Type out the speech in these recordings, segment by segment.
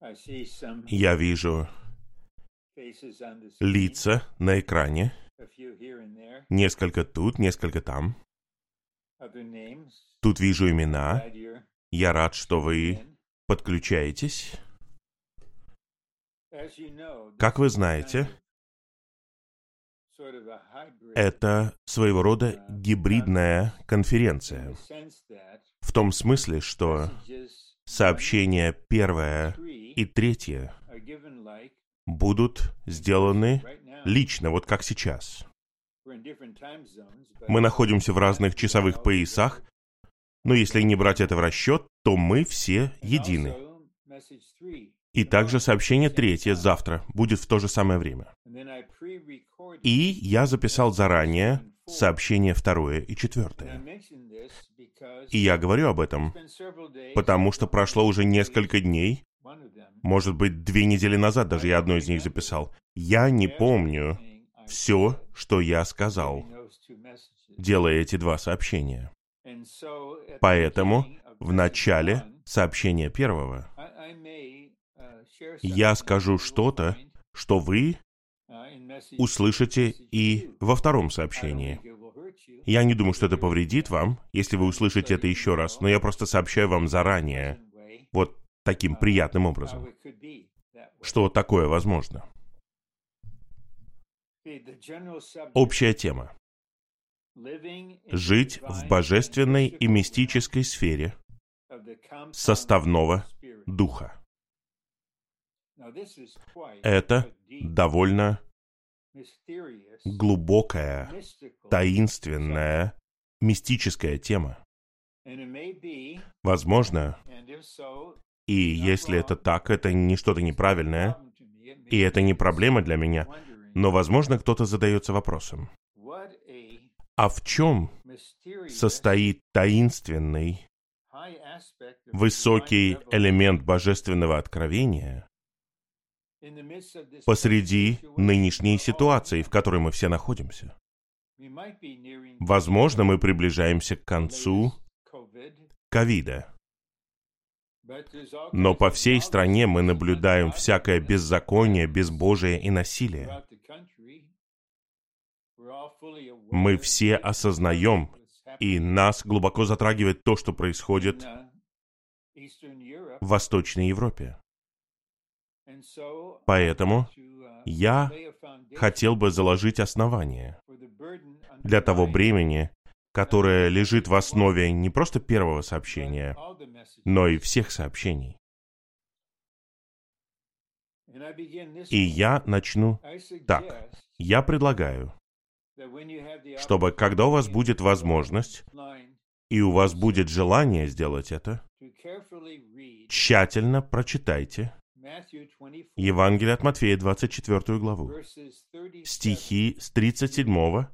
Я вижу лица на экране, несколько тут, несколько там. Тут вижу имена. Я рад, что вы подключаетесь. Как вы знаете, это своего рода гибридная конференция. В том смысле, что сообщения первое и третье будут сделаны лично, вот как сейчас. Мы находимся в разных часовых поясах, но если не брать это в расчет, то мы все едины. И также сообщение третье завтра будет в то же самое время. И я записал заранее сообщение второе и четвертое. И я говорю об этом, потому что прошло уже несколько дней, может быть, две недели назад даже я одно из них записал. Я не помню все, что я сказал, делая эти два сообщения. Поэтому в начале сообщения первого я скажу что-то, что вы услышите и во втором сообщении. Я не думаю, что это повредит вам, если вы услышите это еще раз, но я просто сообщаю вам заранее, вот таким приятным образом, что такое возможно. Общая тема. Жить в божественной и мистической сфере составного духа. Это довольно глубокая, таинственная, мистическая тема. Возможно, и если это так, это не что-то неправильное, и это не проблема для меня, но, возможно, кто-то задается вопросом. А в чем состоит таинственный, высокий элемент божественного откровения посреди нынешней ситуации, в которой мы все находимся? Возможно, мы приближаемся к концу ковида. Но по всей стране мы наблюдаем всякое беззаконие, безбожие и насилие. Мы все осознаем, и нас глубоко затрагивает то, что происходит в Восточной Европе. Поэтому я хотел бы заложить основание для того бремени, которое лежит в основе не просто первого сообщения, но и всех сообщений. И я начну так. Я предлагаю, чтобы когда у вас будет возможность, и у вас будет желание сделать это, тщательно прочитайте Евангелие от Матфея, 24 главу, стихи с 37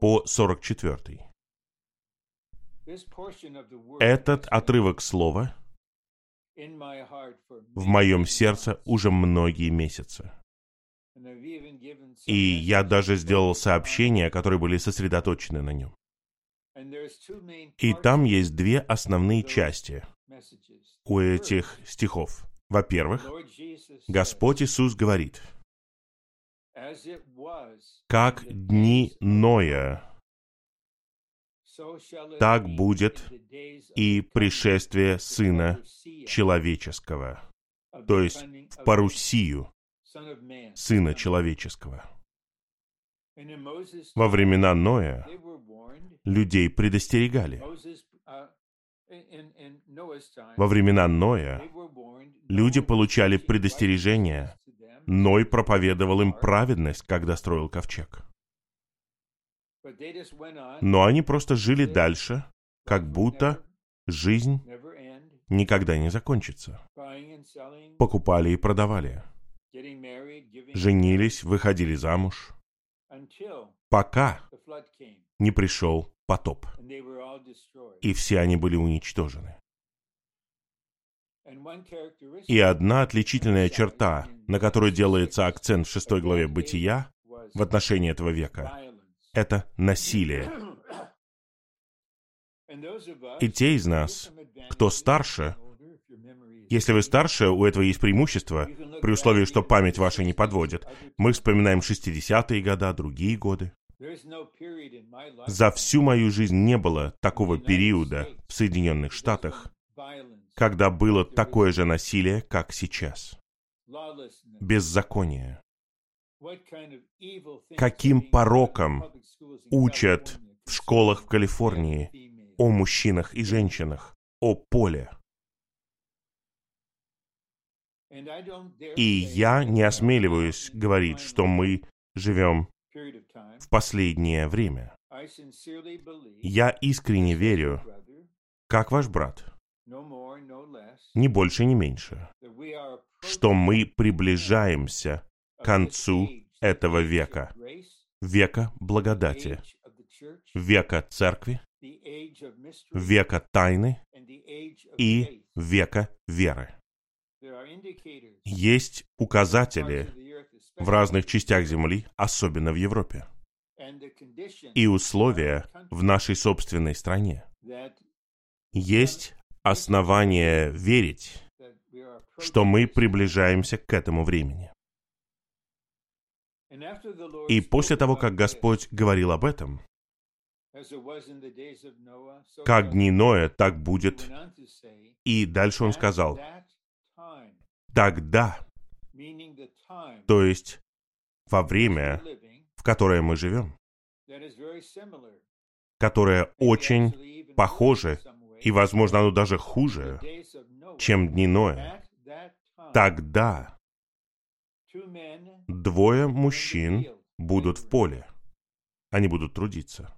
по 44. Этот отрывок слова в моем сердце уже многие месяцы. И я даже сделал сообщения, которые были сосредоточены на нем. И там есть две основные части у этих стихов. Во-первых, Господь Иисус говорит, как дни Ноя, так будет и пришествие Сына Человеческого, то есть в парусию Сына Человеческого. Во времена Ноя людей предостерегали. Во времена Ноя люди получали предостережение. Ной проповедовал им праведность, когда строил ковчег. Но они просто жили дальше, как будто жизнь никогда не закончится. Покупали и продавали. Женились, выходили замуж. Пока не пришел потоп. И все они были уничтожены. И одна отличительная черта, на которую делается акцент в шестой главе Бытия в отношении этого века, это насилие. И те из нас, кто старше, Если вы старше, у этого есть преимущество, при условии, что память ваша не подводит. Мы вспоминаем 60-е годы, другие годы. За всю мою жизнь не было такого периода в Соединенных Штатах, когда было такое же насилие, как сейчас. Беззаконие. Каким пороком учат в школах в Калифорнии о мужчинах и женщинах, о поле. И я не осмеливаюсь говорить, что мы живем в последнее время. Я искренне верю, как ваш брат, ни больше, ни меньше, что мы приближаемся концу этого века, века благодати, века церкви, века тайны и века веры. Есть указатели в разных частях Земли, особенно в Европе, и условия в нашей собственной стране. Есть основания верить, что мы приближаемся к этому времени. И после того, как Господь говорил об этом, как дни Ноя, так будет. И дальше он сказал, тогда, то есть во время, в которое мы живем, которое очень похоже, и, возможно, оно даже хуже, чем дни Ноя, тогда двое мужчин будут в поле. Они будут трудиться.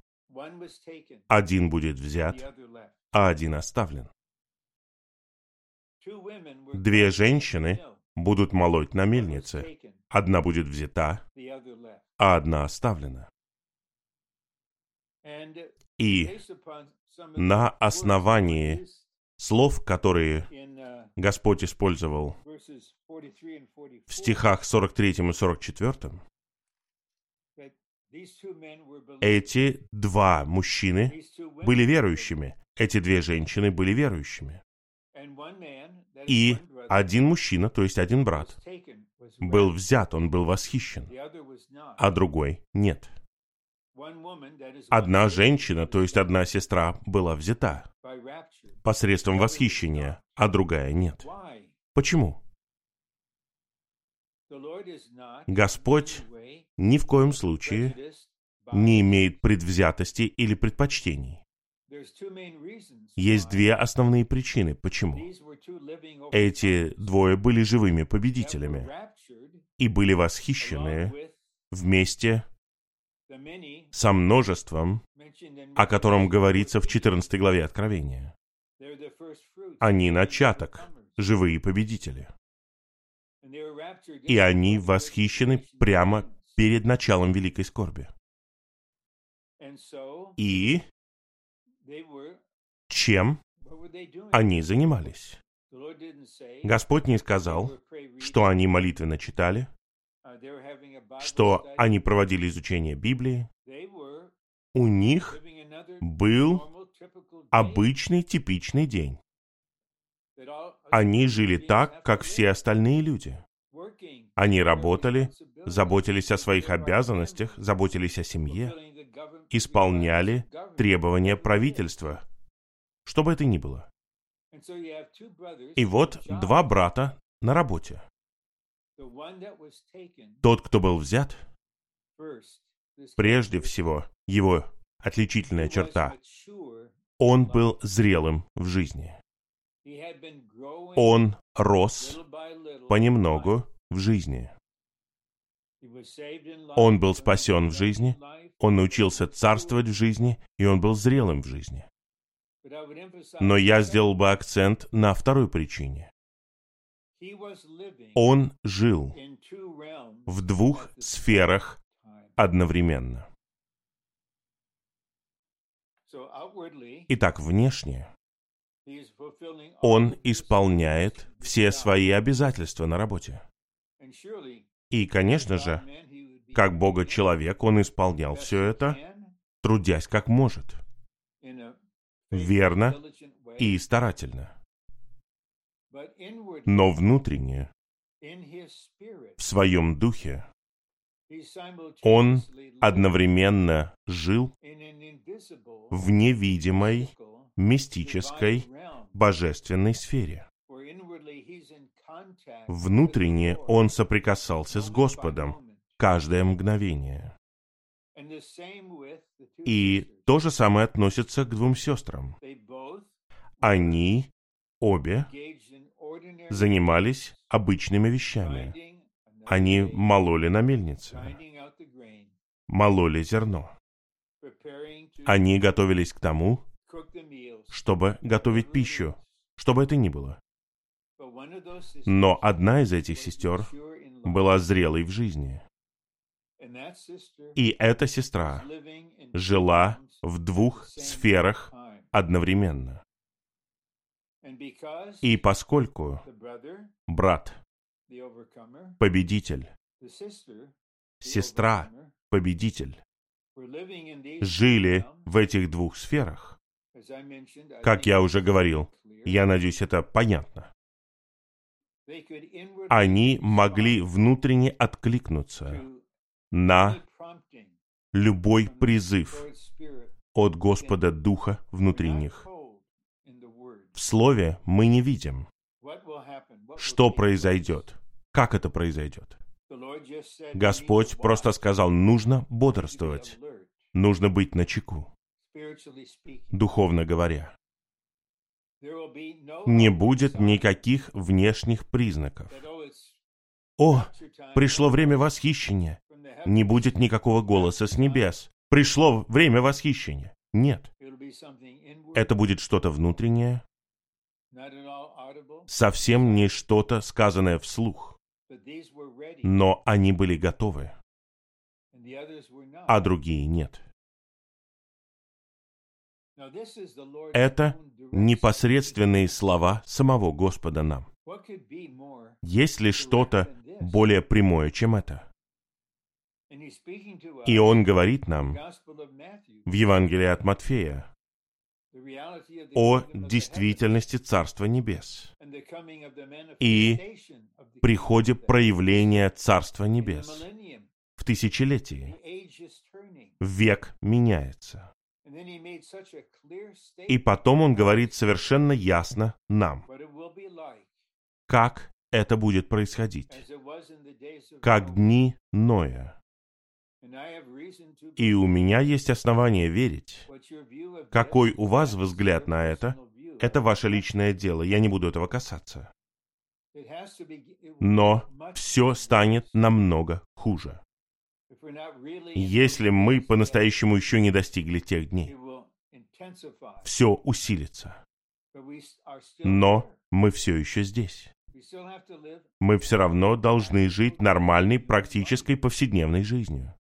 Один будет взят, а один оставлен. Две женщины будут молоть на мельнице. Одна будет взята, а одна оставлена. И на основании слов, которые Господь использовал в стихах 43 и 44, эти два мужчины были верующими, эти две женщины были верующими. И один мужчина, то есть один брат, был взят, он был восхищен, а другой нет. Одна женщина, то есть одна сестра, была взята посредством восхищения, а другая нет. Почему? Господь ни в коем случае не имеет предвзятости или предпочтений. Есть две основные причины, почему. Эти двое были живыми победителями и были восхищены вместе со множеством, о котором говорится в 14 главе Откровения. Они начаток, живые победители. И они восхищены прямо перед началом великой скорби. И чем они занимались? Господь не сказал, что они молитвенно читали, что они проводили изучение Библии. У них был обычный типичный день. Они жили так, как все остальные люди. Они работали, заботились о своих обязанностях, заботились о семье, исполняли требования правительства, что бы это ни было. И вот два брата на работе. Тот, кто был взят, прежде всего, его отличительная черта, он был зрелым в жизни. Он рос понемногу в жизни. Он был спасен в жизни, он научился царствовать в жизни, и он был зрелым в жизни. Но я сделал бы акцент на второй причине. Он жил в двух сферах одновременно. Итак, внешне он исполняет все свои обязательства на работе. И, конечно же, как Бога-человек, он исполнял все это, трудясь как может, верно и старательно. Но внутренне, в своем духе, он одновременно жил в невидимой, мистической, божественной сфере. Внутренне он соприкасался с Господом каждое мгновение. И то же самое относится к двум сестрам. Они обе занимались обычными вещами. Они мололи на мельнице, мололи зерно. Они готовились к тому, чтобы готовить пищу, что бы это ни было. Но одна из этих сестер была зрелой в жизни. И эта сестра жила в двух сферах одновременно. И поскольку брат, победитель, сестра, победитель, жили в этих двух сферах, как я уже говорил, я надеюсь, это понятно. Они могли внутренне откликнуться на любой призыв от Господа Духа внутри них. В Слове мы не видим, что произойдет, как это произойдет. Господь просто сказал, нужно бодрствовать, нужно быть на чеку, духовно говоря. Не будет никаких внешних признаков. О, пришло время восхищения. Не будет никакого голоса с небес. Пришло время восхищения. Нет. Это будет что-то внутреннее, совсем не что-то, сказанное вслух. Но они были готовы, а другие нет. Это непосредственные слова самого Господа нам. Есть ли что-то более прямое, чем это? И Он говорит нам в Евангелии от Матфея о действительности Царства Небес и приходе проявления Царства Небес в тысячелетии. Век меняется. И потом он говорит совершенно ясно нам, как это будет происходить, как дни Ноя. И у меня есть основания верить. Какой у вас взгляд на это, это ваше личное дело, я не буду этого касаться. Но все станет намного хуже. Если мы по-настоящему еще не достигли тех дней, все усилится. Но мы все еще здесь. Мы все равно должны жить нормальной, практической, повседневной жизнью.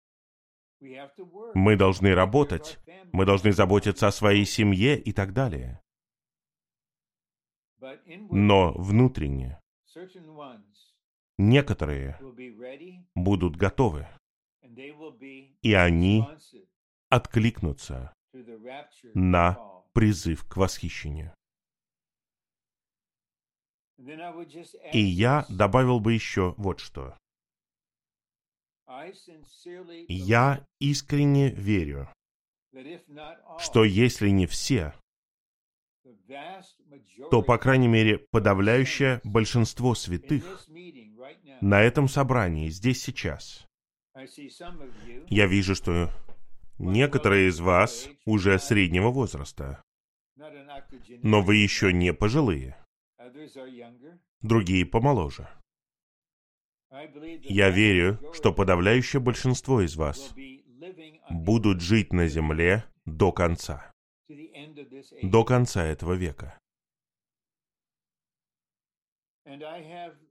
Мы должны работать, мы должны заботиться о своей семье и так далее. Но внутренне некоторые будут готовы и они откликнутся на призыв к восхищению. И я добавил бы еще вот что. Я искренне верю, что если не все, то, по крайней мере, подавляющее большинство святых на этом собрании, здесь сейчас, я вижу, что некоторые из вас уже среднего возраста, но вы еще не пожилые. Другие помоложе. Я верю, что подавляющее большинство из вас будут жить на земле до конца. До конца этого века.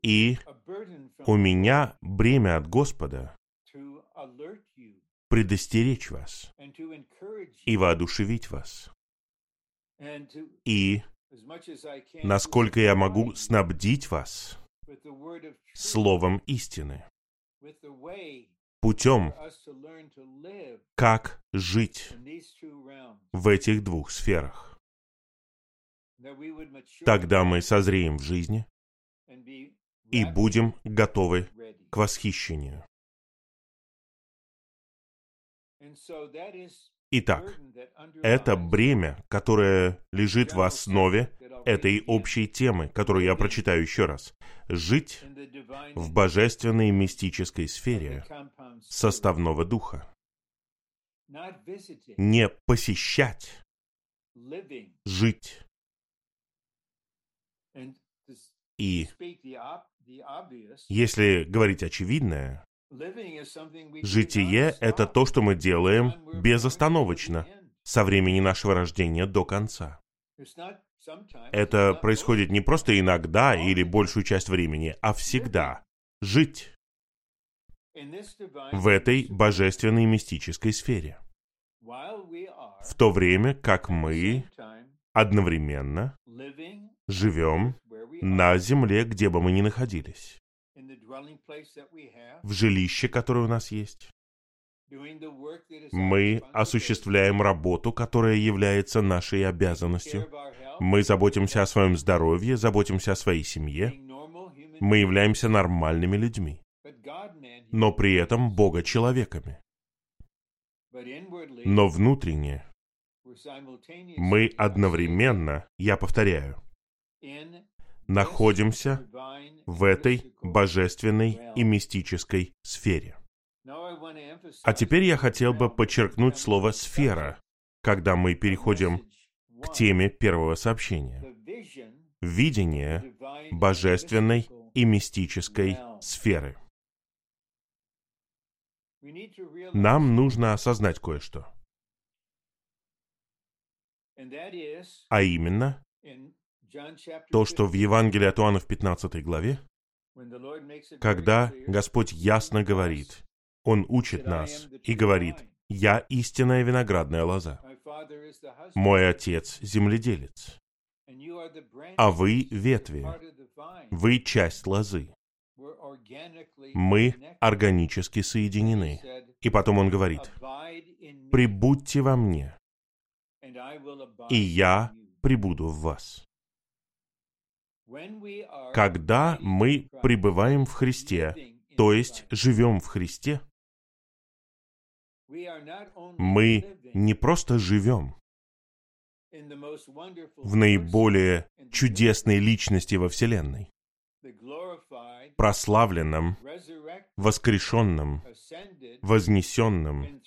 И у меня бремя от Господа предостеречь вас и воодушевить вас. И, насколько я могу, снабдить вас словом истины, путем, как жить в этих двух сферах. Тогда мы созреем в жизни, и будем готовы к восхищению. Итак, это бремя, которое лежит в основе этой общей темы, которую я прочитаю еще раз. Жить в божественной мистической сфере составного духа. Не посещать, жить. И если говорить очевидное, Житие — это то, что мы делаем безостановочно, со времени нашего рождения до конца. Это происходит не просто иногда или большую часть времени, а всегда. Жить в этой божественной мистической сфере. В то время, как мы одновременно живем на земле, где бы мы ни находились в жилище, которое у нас есть. Мы осуществляем работу, которая является нашей обязанностью. Мы заботимся о своем здоровье, заботимся о своей семье. Мы являемся нормальными людьми, но при этом Бога человеками. Но внутренне мы одновременно, я повторяю, находимся в этой божественной и мистической сфере. А теперь я хотел бы подчеркнуть слово «сфера», когда мы переходим к теме первого сообщения. Видение божественной и мистической сферы. Нам нужно осознать кое-что. А именно, то, что в Евангелии от Иоанна в 15 главе, когда Господь ясно говорит, Он учит нас и говорит, «Я истинная виноградная лоза, мой отец – земледелец, а вы – ветви, вы – часть лозы, мы органически соединены». И потом он говорит, «Прибудьте во мне, и я прибуду в вас». Когда мы пребываем в Христе, то есть живем в Христе, мы не просто живем в наиболее чудесной личности во Вселенной, прославленном, воскрешенном, вознесенном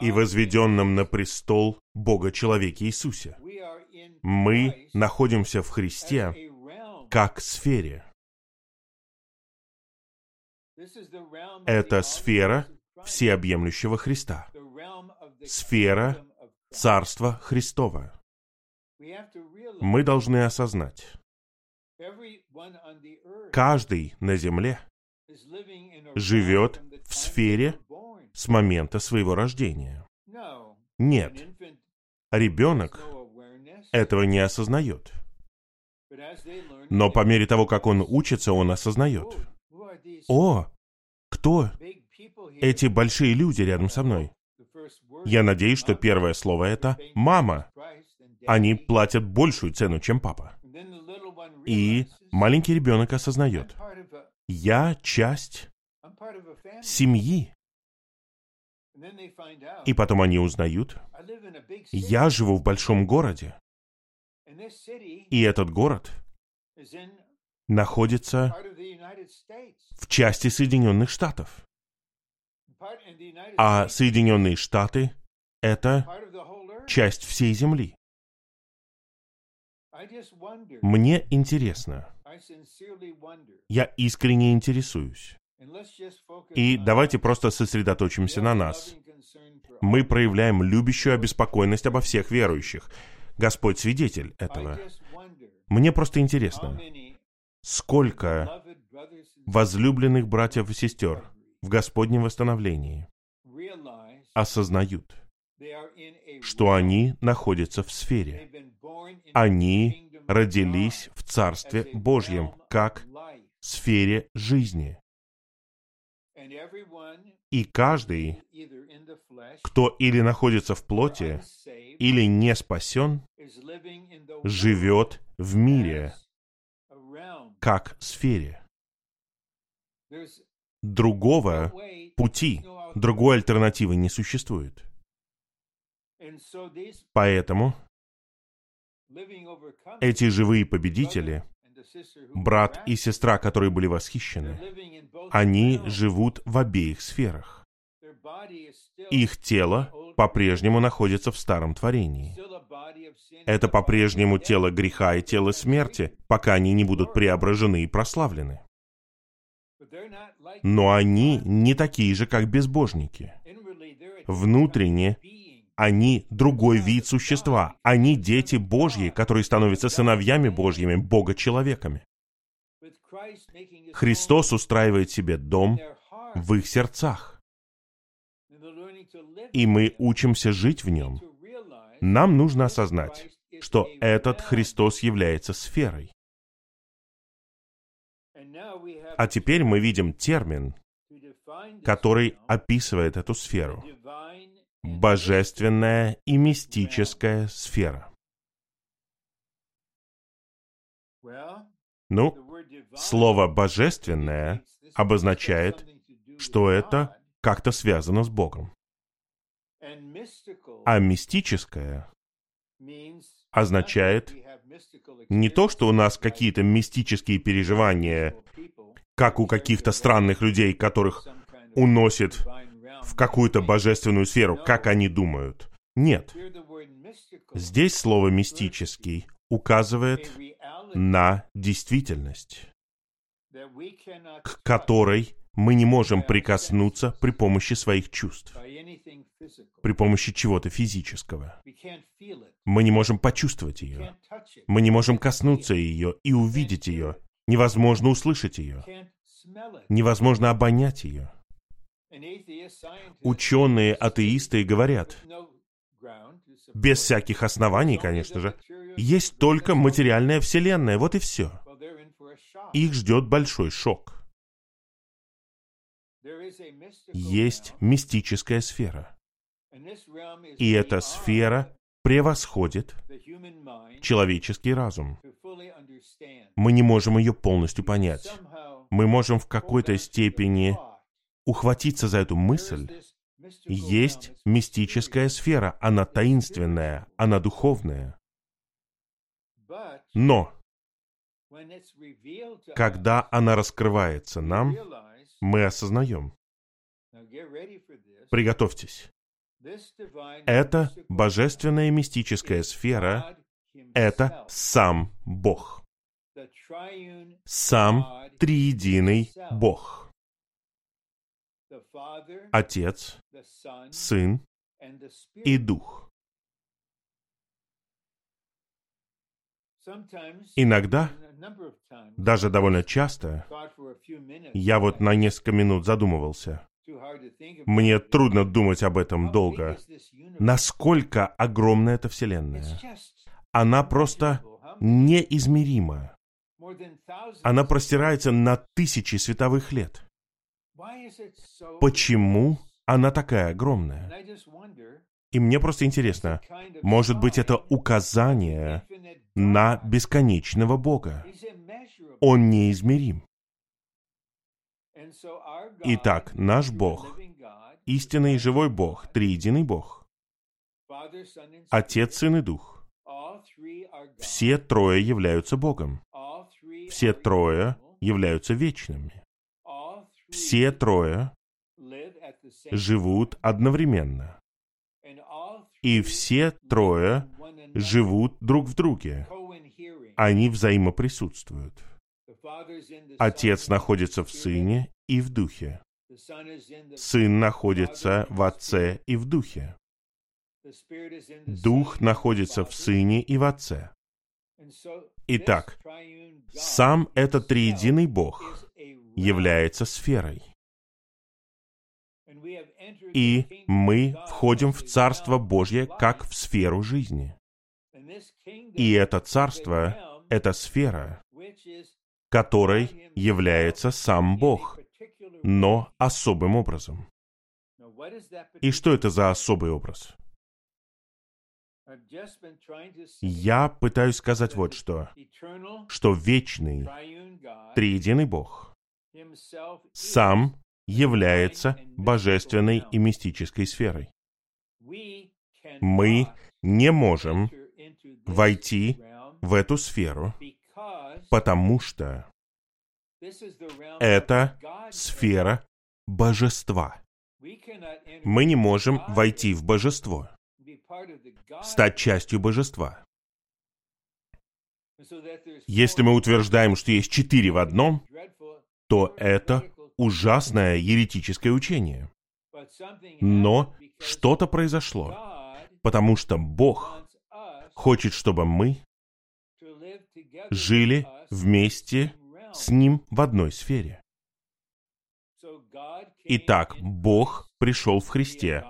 и возведенном на престол Бога человеке Иисусе. Мы находимся в Христе как сфере. Это сфера всеобъемлющего Христа. Сфера Царства Христова. Мы должны осознать, каждый на земле живет в сфере с момента своего рождения. Нет, ребенок этого не осознает. Но по мере того, как он учится, он осознает. О, кто эти большие люди рядом со мной? Я надеюсь, что первое слово это «мама». Они платят большую цену, чем папа. И маленький ребенок осознает. Я часть семьи. И потом они узнают, я живу в большом городе. И этот город находится в части Соединенных Штатов. А Соединенные Штаты — это часть всей Земли. Мне интересно. Я искренне интересуюсь. И давайте просто сосредоточимся на нас. Мы проявляем любящую обеспокоенность обо всех верующих. Господь свидетель этого. Мне просто интересно, сколько возлюбленных братьев и сестер в Господнем восстановлении осознают, что они находятся в сфере. Они родились в Царстве Божьем, как в сфере жизни. И каждый, кто или находится в плоти, или не спасен, живет в мире как сфере. Другого пути, другой альтернативы не существует. Поэтому эти живые победители, брат и сестра, которые были восхищены, они живут в обеих сферах. Их тело по-прежнему находится в старом творении. Это по-прежнему тело греха и тело смерти, пока они не будут преображены и прославлены. Но они не такие же, как безбожники. Внутренне они другой вид существа. Они дети Божьи, которые становятся сыновьями Божьими, Бога-человеками. Христос устраивает себе дом в их сердцах. И мы учимся жить в нем. Нам нужно осознать, что этот Христос является сферой. А теперь мы видим термин, который описывает эту сферу. Божественная и мистическая сфера. Ну, слово «божественное» обозначает, что это как-то связано с Богом. А мистическое означает не то, что у нас какие-то мистические переживания, как у каких-то странных людей, которых уносит в какую-то божественную сферу, как они думают. Нет. Здесь слово «мистический» указывает на действительность, к которой мы не можем прикоснуться при помощи своих чувств, при помощи чего-то физического. Мы не можем почувствовать ее. Мы не можем коснуться ее и увидеть ее. Невозможно услышать ее. Невозможно обонять ее. Ученые атеисты говорят, без всяких оснований, конечно же, есть только материальная вселенная, вот и все. Их ждет большой шок есть мистическая сфера. И эта сфера превосходит человеческий разум. Мы не можем ее полностью понять. Мы можем в какой-то степени ухватиться за эту мысль. Есть мистическая сфера, она таинственная, она духовная. Но, когда она раскрывается нам, мы осознаем. Приготовьтесь. Это божественная мистическая сфера, это сам Бог. Сам триединый Бог. Отец, Сын и Дух. Иногда, даже довольно часто, я вот на несколько минут задумывался. Мне трудно думать об этом долго. Насколько огромна эта Вселенная? Она просто неизмерима. Она простирается на тысячи световых лет. Почему она такая огромная? И мне просто интересно, может быть, это указание на бесконечного Бога. Он неизмерим. Итак, наш Бог, истинный и живой Бог, триединый Бог, Отец, Сын и Дух, все трое являются Богом. Все трое являются вечными. Все трое живут одновременно. И все трое живут друг в друге. Они взаимоприсутствуют. Отец находится в Сыне и в Духе. Сын находится в Отце и в Духе. Дух находится в Сыне и в Отце. Итак, сам этот триединый Бог является сферой. И мы входим в Царство Божье как в сферу жизни. И это царство, эта сфера, которой является сам Бог, но особым образом. И что это за особый образ? Я пытаюсь сказать вот что, что вечный, Триединый Бог сам является божественной и мистической сферой. Мы не можем войти в эту сферу, потому что это сфера божества. Мы не можем войти в божество, стать частью божества. Если мы утверждаем, что есть четыре в одном, то это ужасное еретическое учение. Но что-то произошло, потому что Бог хочет, чтобы мы жили вместе с Ним в одной сфере. Итак, Бог пришел в Христе.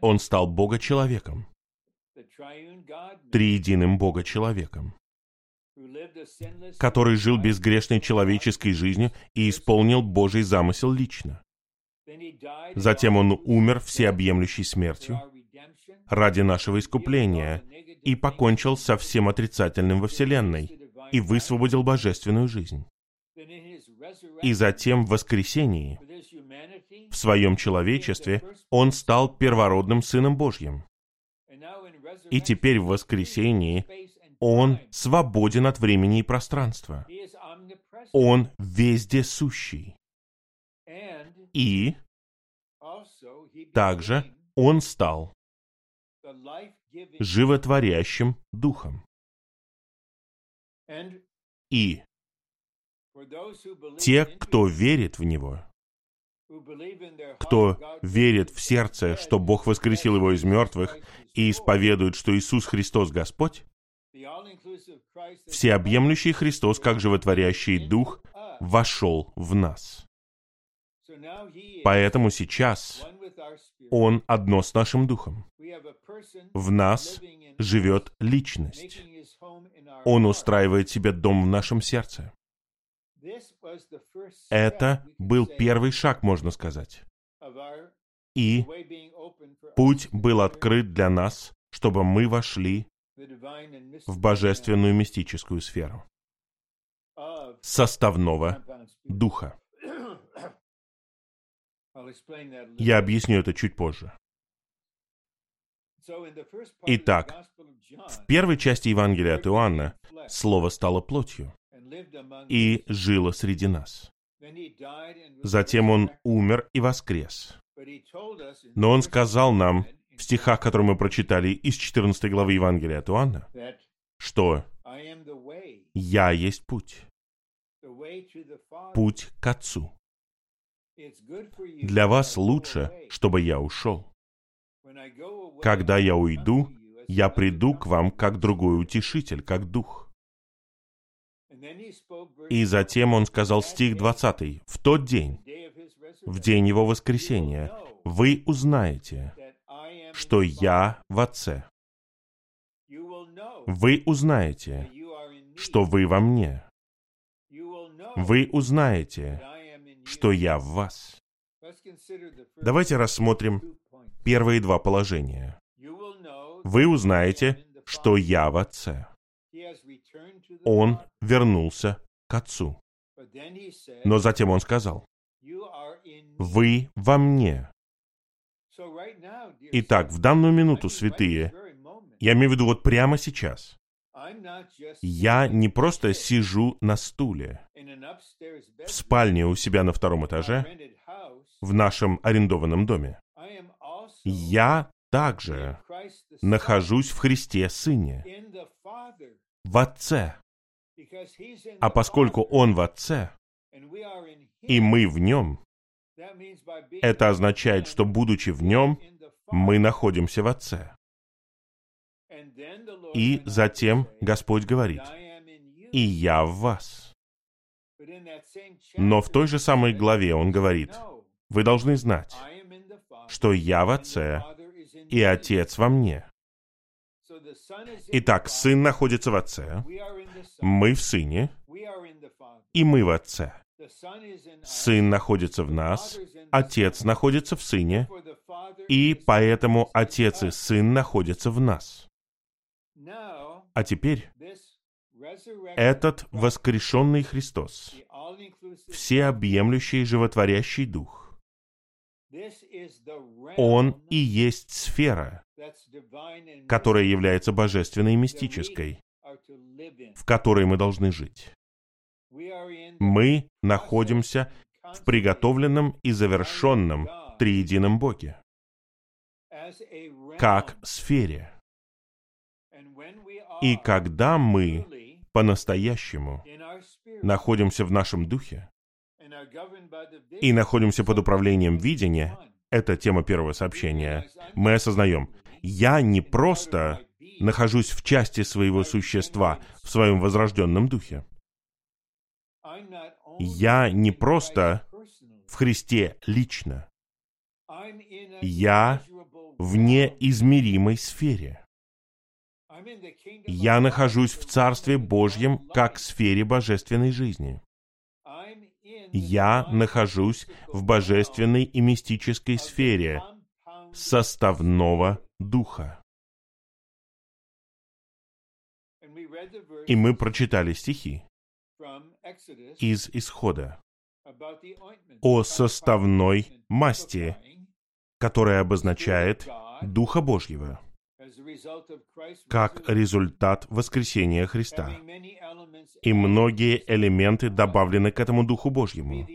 Он стал Бога-человеком. Триединым Бога-человеком который жил безгрешной человеческой жизнью и исполнил Божий замысел лично. Затем он умер всеобъемлющей смертью ради нашего искупления и покончил со всем отрицательным во Вселенной и высвободил божественную жизнь. И затем в воскресении, в своем человечестве, он стал первородным Сыном Божьим. И теперь в воскресении он свободен от времени и пространства. Он везде сущий. И также он стал животворящим духом. И те, кто верит в Него, кто верит в сердце, что Бог воскресил его из мертвых и исповедует, что Иисус Христос Господь, Всеобъемлющий Христос, как животворящий Дух, вошел в нас. Поэтому сейчас Он одно с нашим Духом. В нас живет личность. Он устраивает себе дом в нашем сердце. Это был первый шаг, можно сказать. И путь был открыт для нас, чтобы мы вошли в божественную мистическую сферу составного духа. Я объясню это чуть позже. Итак, в первой части Евангелия от Иоанна Слово стало плотью и жило среди нас. Затем Он умер и воскрес. Но Он сказал нам в стихах, которые мы прочитали из 14 главы Евангелия от Иоанна, что «Я есть путь, путь к Отцу». Для вас лучше, чтобы я ушел. Когда я уйду, я приду к вам как другой утешитель, как дух. И затем он сказал стих 20. «В тот день, в день его воскресения, вы узнаете, что я в Отце. Вы узнаете, что вы во мне. Вы узнаете, что я в вас. Давайте рассмотрим первые два положения. Вы узнаете, что я в Отце. Он вернулся к Отцу. Но затем он сказал, «Вы во мне, Итак, в данную минуту, святые, я имею в виду вот прямо сейчас, я не просто сижу на стуле в спальне у себя на втором этаже, в нашем арендованном доме. Я также нахожусь в Христе Сыне, в Отце. А поскольку Он в Отце, и мы в Нем, это означает, что, будучи в нем, мы находимся в Отце. И затем Господь говорит, «И я в вас». Но в той же самой главе Он говорит, «Вы должны знать, что я в Отце, и Отец во мне». Итак, Сын находится в Отце, мы в Сыне, и мы в Отце. Сын находится в нас, Отец находится в Сыне, и поэтому Отец и Сын находятся в нас. А теперь этот воскрешенный Христос, всеобъемлющий животворящий дух. Он и есть сфера, которая является божественной и мистической, в которой мы должны жить. Мы находимся в приготовленном и завершенном триедином Боге, как сфере. И когда мы по-настоящему находимся в нашем духе и находимся под управлением видения, это тема первого сообщения, мы осознаем, я не просто нахожусь в части своего существа, в своем возрожденном духе. Я не просто в Христе лично. Я в неизмеримой сфере. Я нахожусь в Царстве Божьем как сфере божественной жизни. Я нахожусь в божественной и мистической сфере составного духа. И мы прочитали стихи из Исхода о составной масти, которая обозначает Духа Божьего как результат воскресения Христа. И многие элементы добавлены к этому Духу Божьему.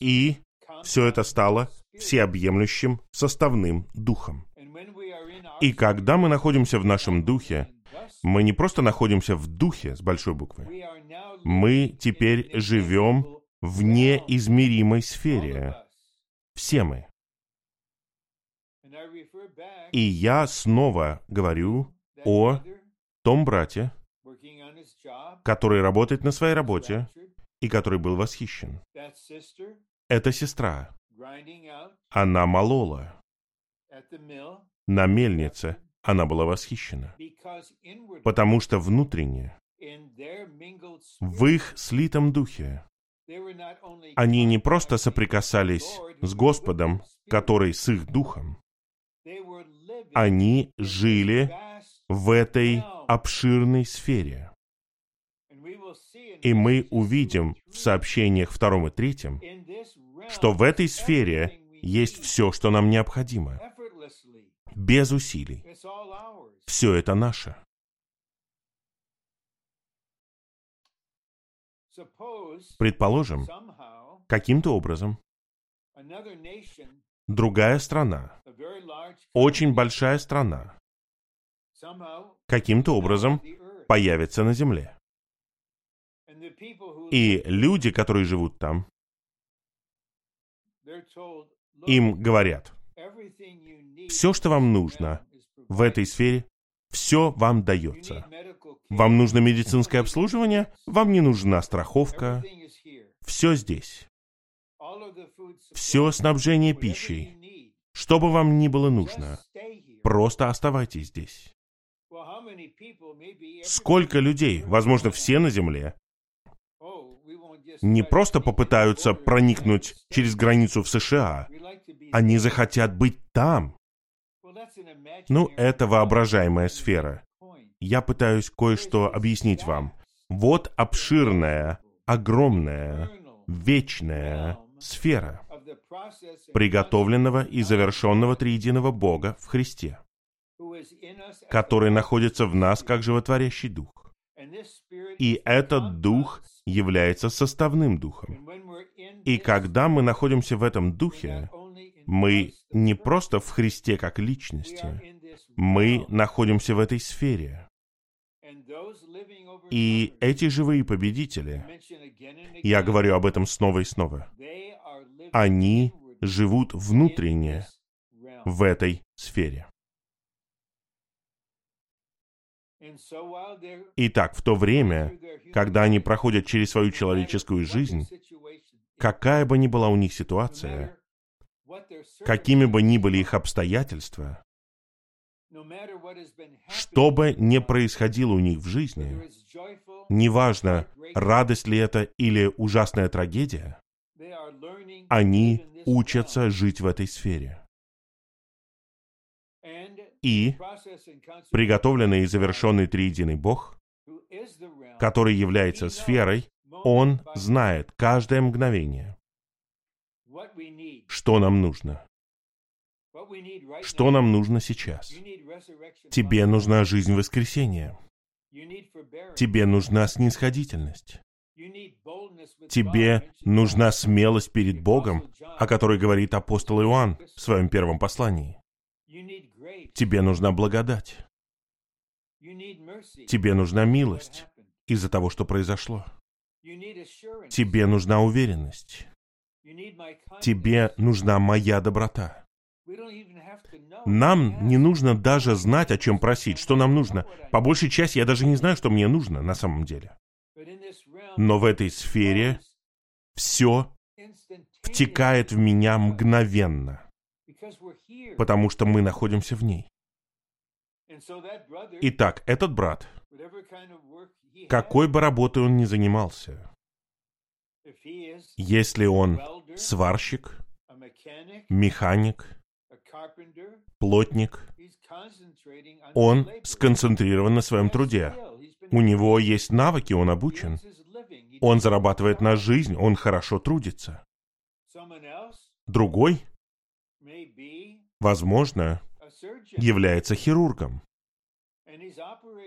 И все это стало всеобъемлющим составным Духом. И когда мы находимся в нашем Духе, мы не просто находимся в Духе с большой буквы. Мы теперь живем в неизмеримой сфере. Все мы. И я снова говорю о том брате, который работает на своей работе и который был восхищен. Эта сестра. Она молола. На мельнице она была восхищена. Потому что внутренне, в их слитом духе, они не просто соприкасались с Господом, который с их духом, они жили в этой обширной сфере. И мы увидим в сообщениях втором и третьем, что в этой сфере есть все, что нам необходимо. Без усилий. Все это наше. Предположим, каким-то образом другая страна, очень большая страна, каким-то образом появится на Земле. И люди, которые живут там, им говорят, все, что вам нужно в этой сфере, все вам дается. Вам нужно медицинское обслуживание, вам не нужна страховка. Все здесь. Все снабжение пищей. Что бы вам ни было нужно, просто оставайтесь здесь. Сколько людей, возможно, все на Земле, не просто попытаются проникнуть через границу в США, они захотят быть там. Ну, это воображаемая сфера. Я пытаюсь кое-что объяснить вам. Вот обширная, огромная, вечная сфера приготовленного и завершенного триединого Бога в Христе, который находится в нас как животворящий дух. И этот дух является составным духом. И когда мы находимся в этом духе, мы не просто в Христе как личности, мы находимся в этой сфере. И эти живые победители, я говорю об этом снова и снова, они живут внутренне в этой сфере. Итак, в то время, когда они проходят через свою человеческую жизнь, какая бы ни была у них ситуация, какими бы ни были их обстоятельства, что бы ни происходило у них в жизни, неважно, радость ли это или ужасная трагедия, они учатся жить в этой сфере. И приготовленный и завершенный триединый Бог, который является сферой, Он знает каждое мгновение, что нам нужно. Что нам нужно сейчас? Тебе нужна жизнь воскресения. Тебе нужна снисходительность. Тебе нужна смелость перед Богом, о которой говорит апостол Иоанн в своем первом послании. Тебе нужна благодать. Тебе нужна милость из-за того, что произошло. Тебе нужна уверенность. Тебе нужна моя доброта. Нам не нужно даже знать, о чем просить, что нам нужно. По большей части я даже не знаю, что мне нужно на самом деле. Но в этой сфере все втекает в меня мгновенно, потому что мы находимся в ней. Итак, этот брат, какой бы работой он ни занимался, если он сварщик, механик, плотник, он сконцентрирован на своем труде. У него есть навыки, он обучен. Он зарабатывает на жизнь, он хорошо трудится. Другой, возможно, является хирургом.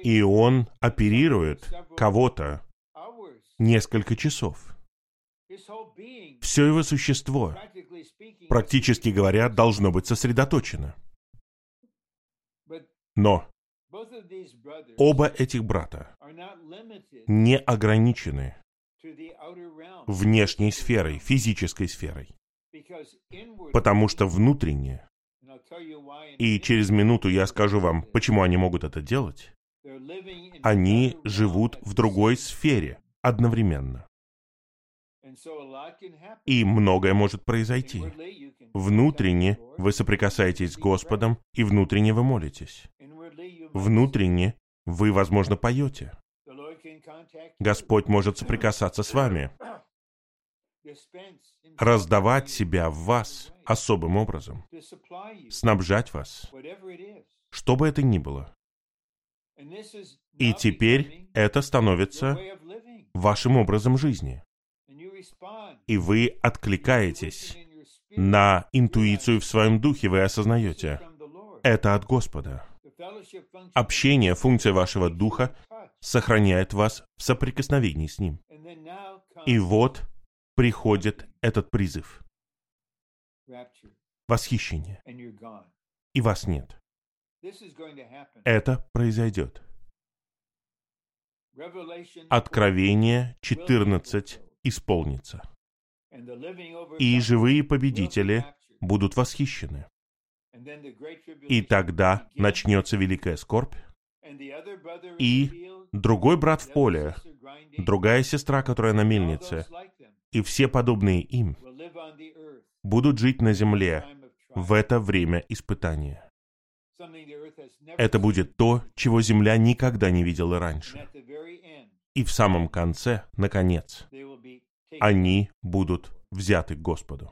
И он оперирует кого-то несколько часов. Все его существо, практически говоря, должно быть сосредоточено. Но оба этих брата не ограничены внешней сферой, физической сферой. Потому что внутренне, и через минуту я скажу вам, почему они могут это делать, они живут в другой сфере одновременно. И многое может произойти. Внутренне вы соприкасаетесь с Господом, и внутренне вы молитесь. Внутренне вы, возможно, поете. Господь может соприкасаться с вами, раздавать себя в вас особым образом, снабжать вас, что бы это ни было. И теперь это становится вашим образом жизни. И вы откликаетесь на интуицию в своем духе, вы осознаете, это от Господа. Общение, функция вашего духа сохраняет вас в соприкосновении с Ним. И вот приходит этот призыв. Восхищение. И вас нет. Это произойдет. Откровение 14 исполнится. И живые победители будут восхищены. И тогда начнется великая скорбь, и другой брат в поле, другая сестра, которая на мельнице, и все подобные им будут жить на земле в это время испытания. Это будет то, чего Земля никогда не видела раньше. И в самом конце, наконец, они будут взяты к Господу.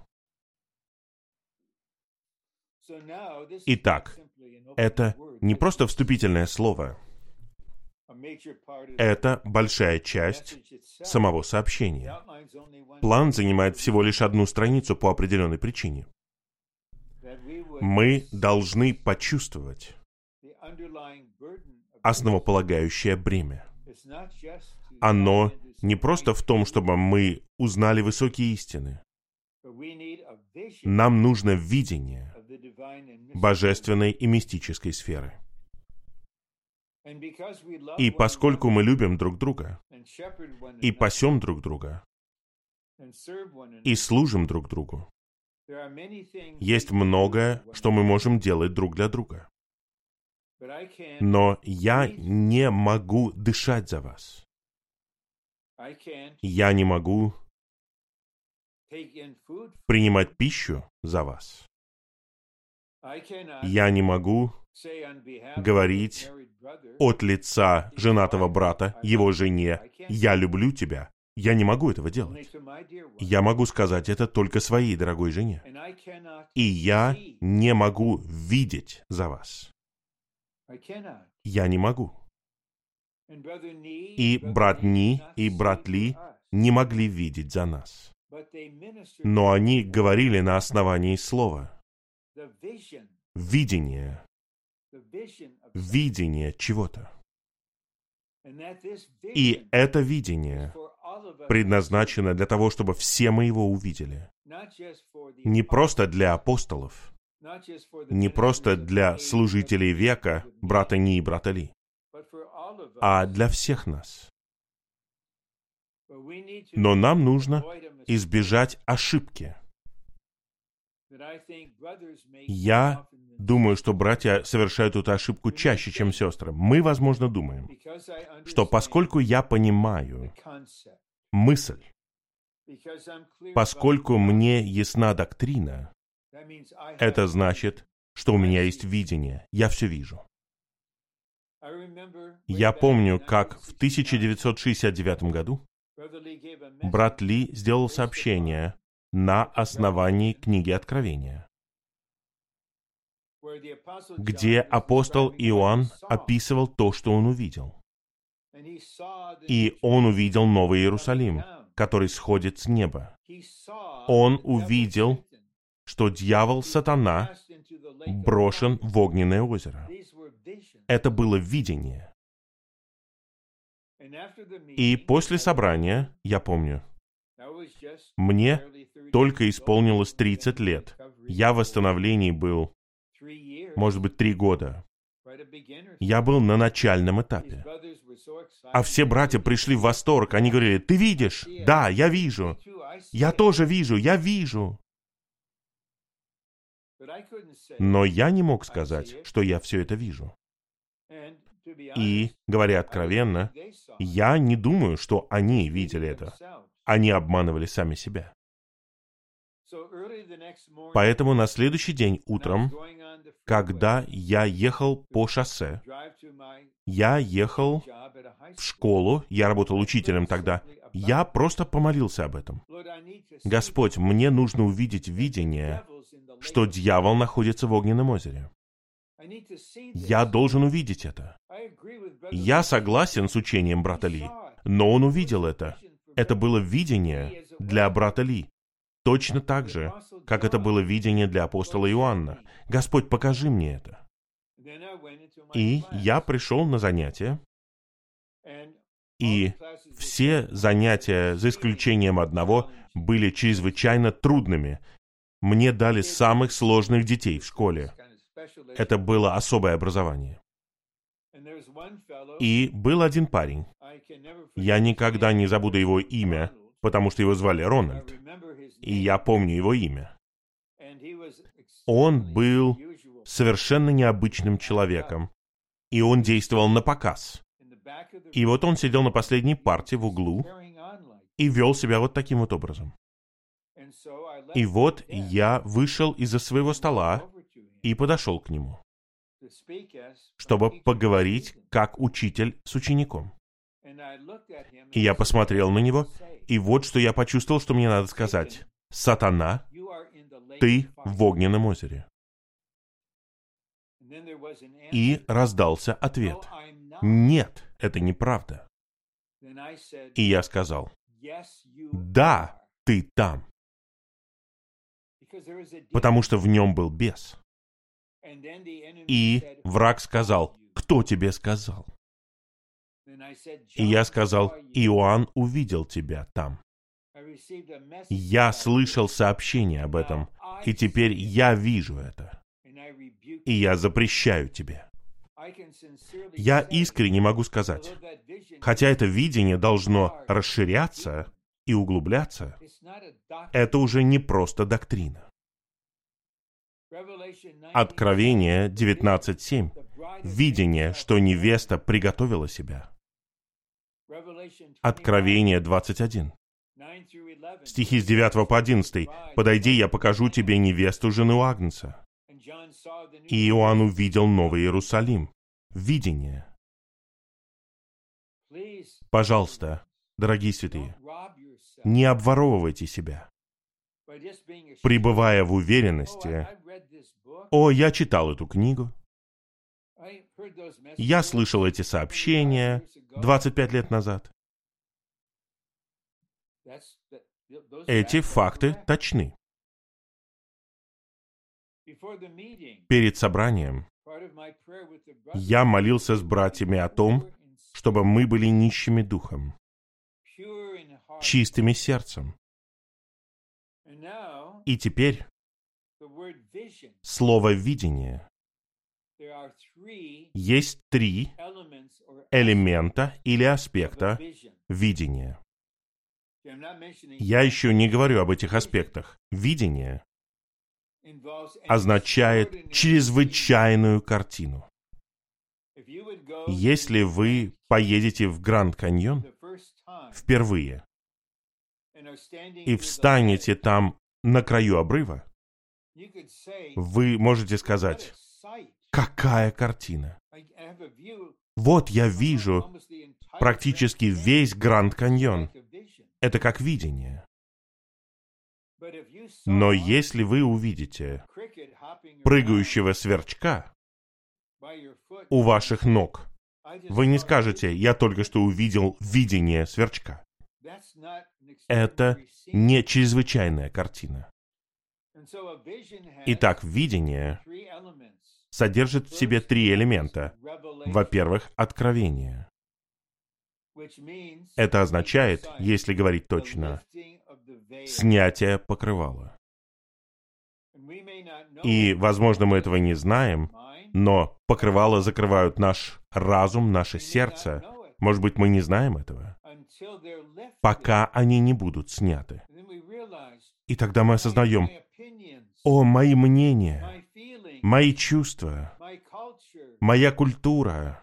Итак, это не просто вступительное слово. Это большая часть самого сообщения. План занимает всего лишь одну страницу по определенной причине. Мы должны почувствовать основополагающее бремя. Оно не просто в том, чтобы мы узнали высокие истины. Нам нужно видение божественной и мистической сферы. И поскольку мы любим друг друга, и пасем друг друга, и служим друг другу, есть многое, что мы можем делать друг для друга. Но я не могу дышать за вас. Я не могу принимать пищу за вас. Я не могу говорить от лица женатого брата его жене «Я люблю тебя». Я не могу этого делать. Я могу сказать это только своей дорогой жене. И я не могу видеть за вас. Я не могу. И брат Ни, и брат Ли не могли видеть за нас. Но они говорили на основании слова. Видение. Видение чего-то. И это видение предназначено для того, чтобы все мы его увидели. Не просто для апостолов, не просто для служителей века, брата Ни и брата Ли, а для всех нас. Но нам нужно избежать ошибки. Я думаю, что братья совершают эту ошибку чаще, чем сестры. Мы, возможно, думаем, что поскольку я понимаю мысль, поскольку мне ясна доктрина, это значит, что у меня есть видение, я все вижу. Я помню, как в 1969 году брат Ли сделал сообщение на основании книги Откровения, где апостол Иоанн описывал то, что он увидел. И он увидел Новый Иерусалим, который сходит с неба. Он увидел, что дьявол, сатана, брошен в огненное озеро. Это было видение. И после собрания, я помню, мне только исполнилось 30 лет. Я в восстановлении был, может быть, три года. Я был на начальном этапе. А все братья пришли в восторг. Они говорили, ты видишь? Да, я вижу. Я тоже вижу, я вижу. Но я не мог сказать, что я все это вижу. И, говоря откровенно, я не думаю, что они видели это. Они обманывали сами себя. Поэтому на следующий день утром, когда я ехал по шоссе, я ехал в школу, я работал учителем тогда, я просто помолился об этом. Господь, мне нужно увидеть видение, что дьявол находится в огненном озере. Я должен увидеть это. Я согласен с учением брата Ли, но он увидел это. Это было видение для брата Ли. Точно так же, как это было видение для апостола Иоанна. Господь, покажи мне это. И я пришел на занятия, и все занятия, за исключением одного, были чрезвычайно трудными. Мне дали самых сложных детей в школе. Это было особое образование. И был один парень. Я никогда не забуду его имя, потому что его звали Рональд. И я помню его имя. Он был совершенно необычным человеком. И он действовал на показ. И вот он сидел на последней парте в углу и вел себя вот таким вот образом. И вот я вышел из-за своего стола и подошел к нему, чтобы поговорить как учитель с учеником. И я посмотрел на него, и вот что я почувствовал, что мне надо сказать. «Сатана, ты в огненном озере». И раздался ответ. «Нет, это неправда». И я сказал, «Да, ты там» потому что в нем был бес. И враг сказал, кто тебе сказал? И я сказал, Иоанн увидел тебя там. Я слышал сообщение об этом, и теперь я вижу это. И я запрещаю тебе. Я искренне могу сказать, хотя это видение должно расширяться и углубляться, это уже не просто доктрина. Откровение 19.7. Видение, что невеста приготовила себя. Откровение 21. Стихи с 9 по 11. «Подойди, я покажу тебе невесту жену Агнца». И Иоанн увидел Новый Иерусалим. Видение. Пожалуйста, дорогие святые, не обворовывайте себя пребывая в уверенности, «О, я читал эту книгу, я слышал эти сообщения 25 лет назад». Эти факты точны. Перед собранием я молился с братьями о том, чтобы мы были нищими духом, чистыми сердцем. И теперь слово «видение» есть три элемента или аспекта видения. Я еще не говорю об этих аспектах. Видение означает чрезвычайную картину. Если вы поедете в Гранд Каньон впервые и встанете там на краю обрыва, вы можете сказать, какая картина. Вот я вижу практически весь Гранд Каньон. Это как видение. Но если вы увидите прыгающего сверчка у ваших ног, вы не скажете, я только что увидел видение сверчка. Это не чрезвычайная картина. Итак, видение содержит в себе три элемента. Во-первых, откровение. Это означает, если говорить точно, снятие покрывала. И, возможно, мы этого не знаем, но покрывала закрывают наш разум, наше сердце. Может быть, мы не знаем этого, пока они не будут сняты. И тогда мы осознаем, о, мои мнения, мои чувства, моя культура,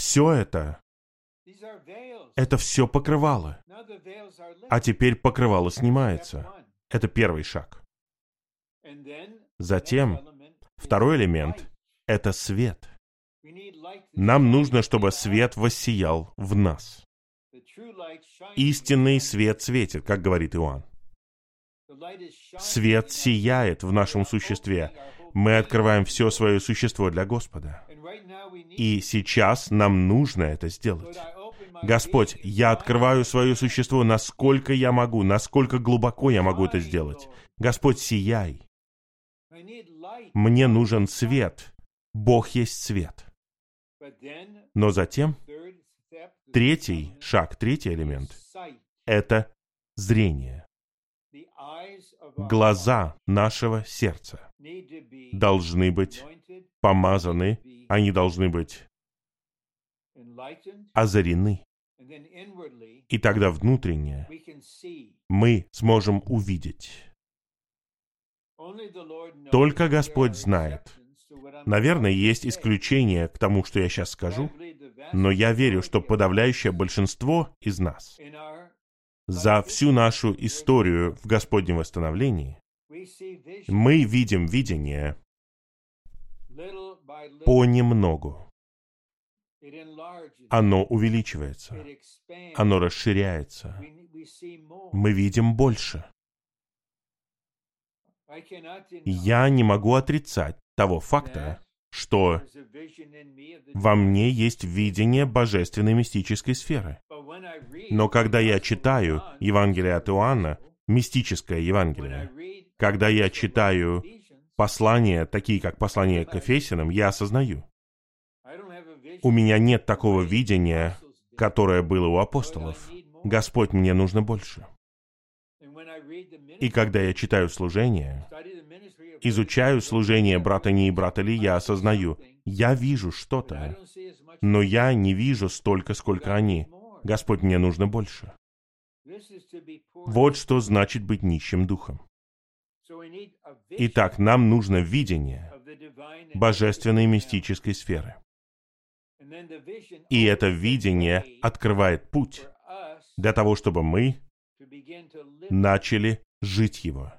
все это, это все покрывало. А теперь покрывало снимается. Это первый шаг. Затем второй элемент — это свет. Нам нужно, чтобы свет воссиял в нас. Истинный свет светит, как говорит Иоанн. Свет сияет в нашем существе. Мы открываем все свое существо для Господа. И сейчас нам нужно это сделать. Господь, я открываю свое существо, насколько я могу, насколько глубоко я могу это сделать. Господь, сияй. Мне нужен свет. Бог есть свет. Но затем третий шаг, третий элемент — это зрение. Глаза нашего сердца должны быть помазаны, они должны быть озарены. И тогда внутренне мы сможем увидеть. Только Господь знает. Наверное, есть исключения к тому, что я сейчас скажу, но я верю, что подавляющее большинство из нас за всю нашу историю в Господнем восстановлении мы видим видение понемногу. Оно увеличивается, оно расширяется. Мы видим больше. Я не могу отрицать того факта, что во мне есть видение божественной мистической сферы. Но когда я читаю Евангелие от Иоанна, мистическое Евангелие, когда я читаю послания, такие как послание к Ефесянам, я осознаю, у меня нет такого видения, которое было у апостолов. Господь, мне нужно больше. И когда я читаю служение, изучаю служение брата Ни и брата Ли, я осознаю, я вижу что-то, но я не вижу столько, сколько они. Господь, мне нужно больше. Вот что значит быть нищим духом. Итак, нам нужно видение божественной мистической сферы. И это видение открывает путь для того, чтобы мы начали жить его.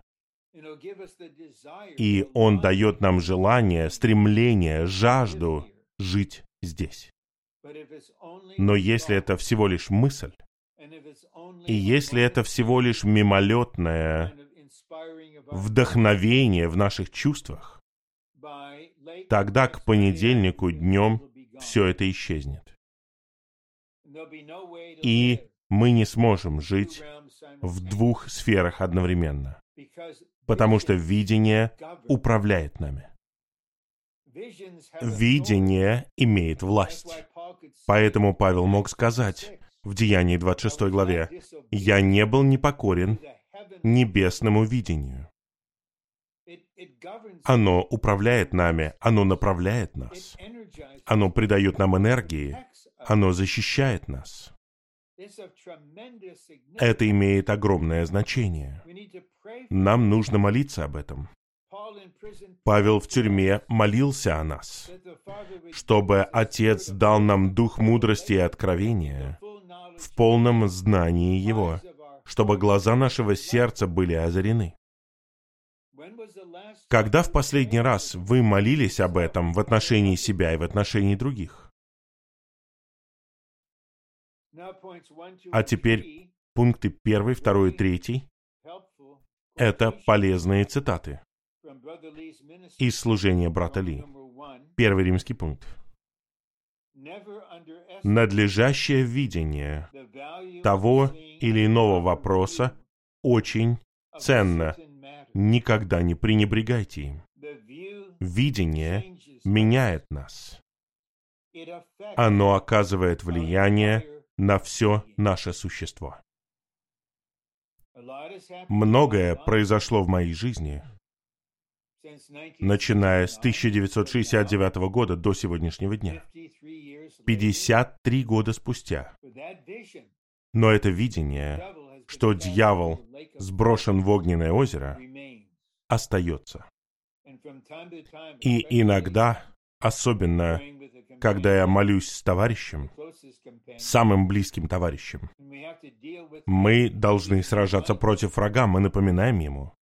И Он дает нам желание, стремление, жажду жить здесь. Но если это всего лишь мысль, и если это всего лишь мимолетное вдохновение в наших чувствах, тогда к понедельнику днем все это исчезнет. И Мы не сможем жить в двух сферах одновременно, потому что видение управляет нами. Видение имеет власть. Поэтому Павел мог сказать в Деянии 26 главе, «Я не был непокорен небесному видению». Оно управляет нами, оно направляет нас, оно придает нам энергии, оно защищает нас. Это имеет огромное значение. Нам нужно молиться об этом. Павел в тюрьме молился о нас, чтобы Отец дал нам дух мудрости и откровения в полном знании Его, чтобы глаза нашего сердца были озарены. Когда в последний раз вы молились об этом в отношении себя и в отношении других? А теперь пункты 1, 2, 3 — это полезные цитаты из служения брата Ли. Первый римский пункт. Надлежащее видение того или иного вопроса очень ценно. Никогда не пренебрегайте им. Видение меняет нас. Оно оказывает влияние на все наше существо. Многое произошло в моей жизни, начиная с 1969 года до сегодняшнего дня. 53 года спустя. Но это видение, что дьявол сброшен в огненное озеро, остается. И иногда, особенно когда я молюсь с товарищем, самым близким товарищем, мы должны сражаться против врага, мы напоминаем ему.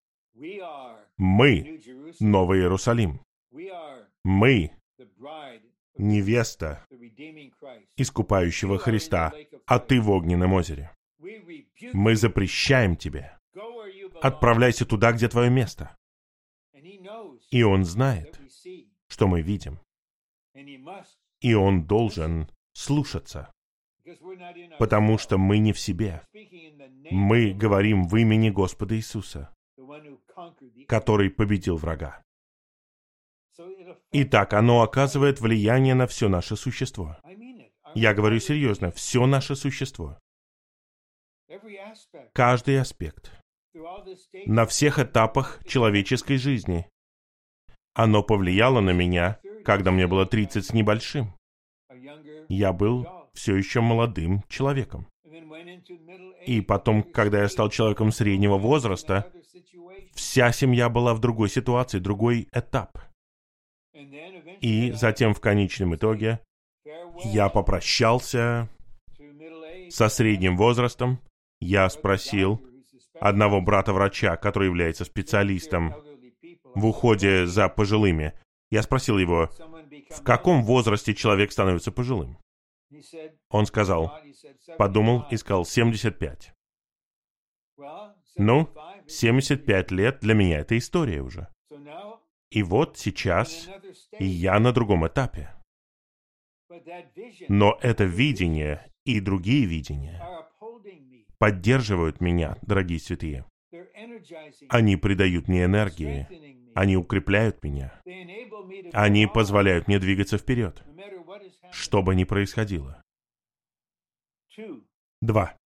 Мы — Новый Иерусалим. Мы — невеста искупающего Христа, а ты в огненном озере. Мы запрещаем тебе. Отправляйся туда, где твое место. И он знает, что мы видим и он должен слушаться, потому что мы не в себе. Мы говорим в имени Господа Иисуса, который победил врага. Итак, оно оказывает влияние на все наше существо. Я говорю серьезно, все наше существо. Каждый аспект. На всех этапах человеческой жизни. Оно повлияло на меня когда мне было 30 с небольшим. Я был все еще молодым человеком. И потом, когда я стал человеком среднего возраста, вся семья была в другой ситуации, другой этап. И затем в конечном итоге я попрощался со средним возрастом. Я спросил одного брата-врача, который является специалистом в уходе за пожилыми, я спросил его, в каком возрасте человек становится пожилым? Он сказал, подумал и сказал, 75. Ну, 75 лет для меня это история уже. И вот сейчас я на другом этапе. Но это видение и другие видения поддерживают меня, дорогие святые. Они придают мне энергии, они укрепляют меня. Они позволяют мне двигаться вперед, что бы ни происходило. Два.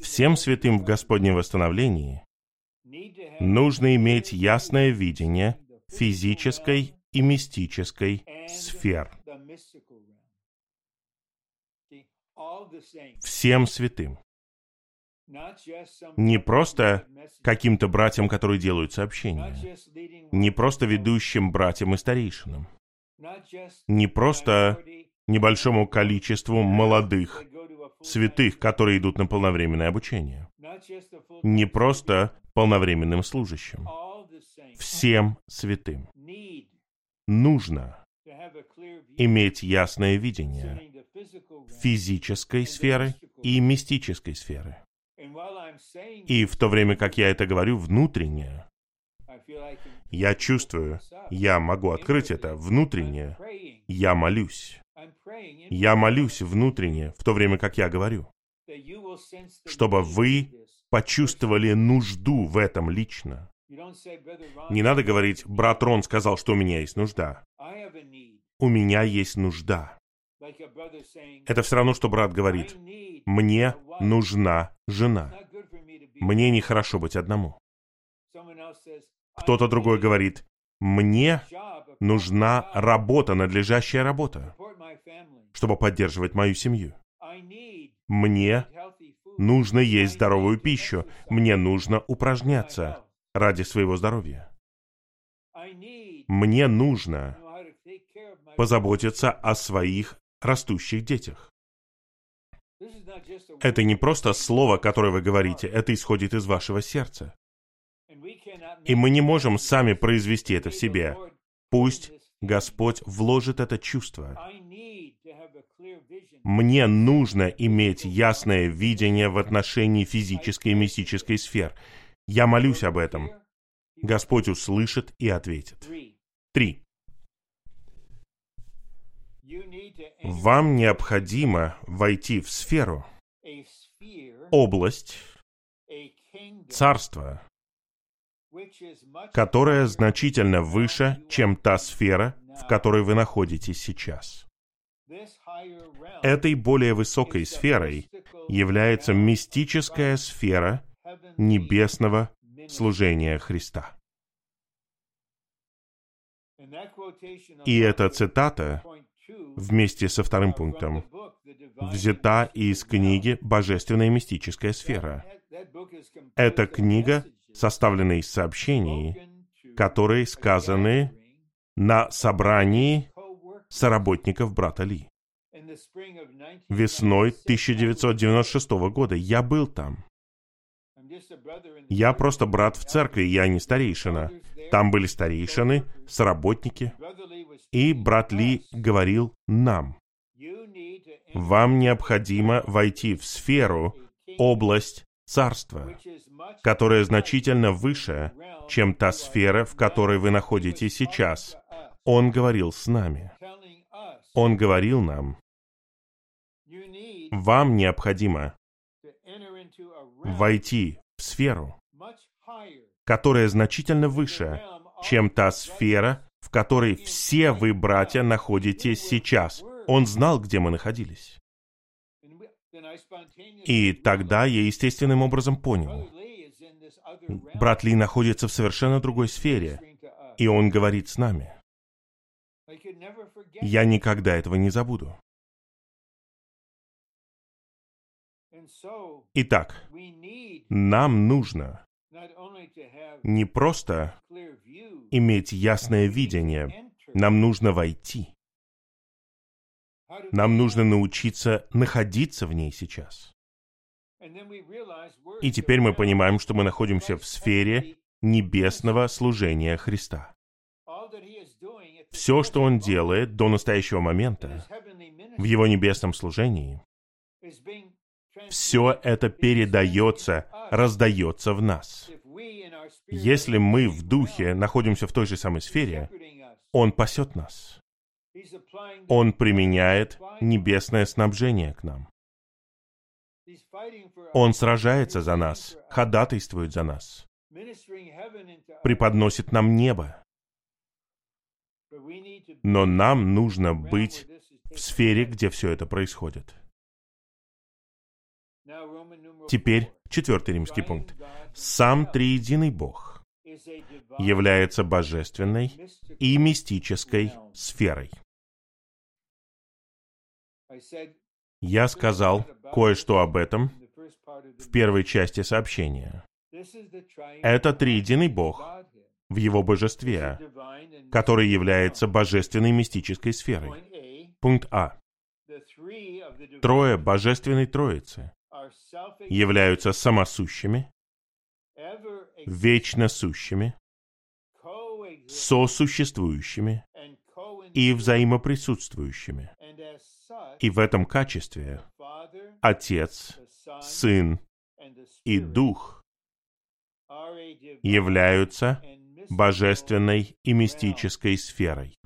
Всем святым в Господнем восстановлении нужно иметь ясное видение физической и мистической сфер. Всем святым. Не просто каким-то братьям, которые делают сообщения. Не просто ведущим братьям и старейшинам. Не просто небольшому количеству молодых святых, которые идут на полновременное обучение. Не просто полновременным служащим. Всем святым нужно иметь ясное видение физической сферы и мистической сферы. И в то время, как я это говорю внутренне, я чувствую, я могу открыть это внутренне, я молюсь. Я молюсь внутренне, в то время как я говорю. чтобы вы почувствовали нужду в этом лично. Не надо говорить, брат Рон сказал, что у меня есть нужда. У меня есть нужда. Это все равно, что брат говорит, мне нужна жена. Мне нехорошо быть одному. Кто-то другой говорит, мне нужна работа, надлежащая работа, чтобы поддерживать мою семью. Мне нужно есть здоровую пищу. Мне нужно упражняться ради своего здоровья. Мне нужно позаботиться о своих растущих детях. Это не просто слово, которое вы говорите, это исходит из вашего сердца. И мы не можем сами произвести это в себе. Пусть Господь вложит это чувство. Мне нужно иметь ясное видение в отношении физической и мистической сфер. Я молюсь об этом. Господь услышит и ответит. Три. Вам необходимо войти в сферу, область, царство, которая значительно выше, чем та сфера, в которой вы находитесь сейчас. Этой более высокой сферой является мистическая сфера небесного служения Христа. И эта цитата вместе со вторым пунктом взята из книги «Божественная мистическая сфера». Эта книга составлена из сообщений, которые сказаны на собрании соработников брата Ли. Весной 1996 года я был там. Я просто брат в церкви, я не старейшина. Там были старейшины, сработники. И брат Ли говорил нам, вам необходимо войти в сферу, область царства, которая значительно выше, чем та сфера, в которой вы находитесь сейчас. Он говорил с нами. Он говорил нам, вам необходимо войти в сферу, которая значительно выше, чем та сфера, в которой все вы, братья, находитесь сейчас. Он знал, где мы находились. И тогда я естественным образом понял. Брат Ли находится в совершенно другой сфере, и он говорит с нами. Я никогда этого не забуду. Итак, нам нужно не просто иметь ясное видение, нам нужно войти. Нам нужно научиться находиться в ней сейчас. И теперь мы понимаем, что мы находимся в сфере небесного служения Христа. Все, что Он делает до настоящего момента в Его небесном служении, все это передается, раздается в нас. Если мы в духе находимся в той же самой сфере, Он пасет нас. Он применяет небесное снабжение к нам. Он сражается за нас, ходатайствует за нас, преподносит нам небо. Но нам нужно быть в сфере, где все это происходит. Теперь четвертый римский пункт. Сам триединый Бог является божественной и мистической сферой. Я сказал кое-что об этом в первой части сообщения. Это триединый Бог в Его божестве, который является божественной мистической сферой. Пункт А. Трое божественной Троицы являются самосущими, вечно сущими, сосуществующими и взаимоприсутствующими. И в этом качестве Отец, Сын и Дух являются божественной и мистической сферой.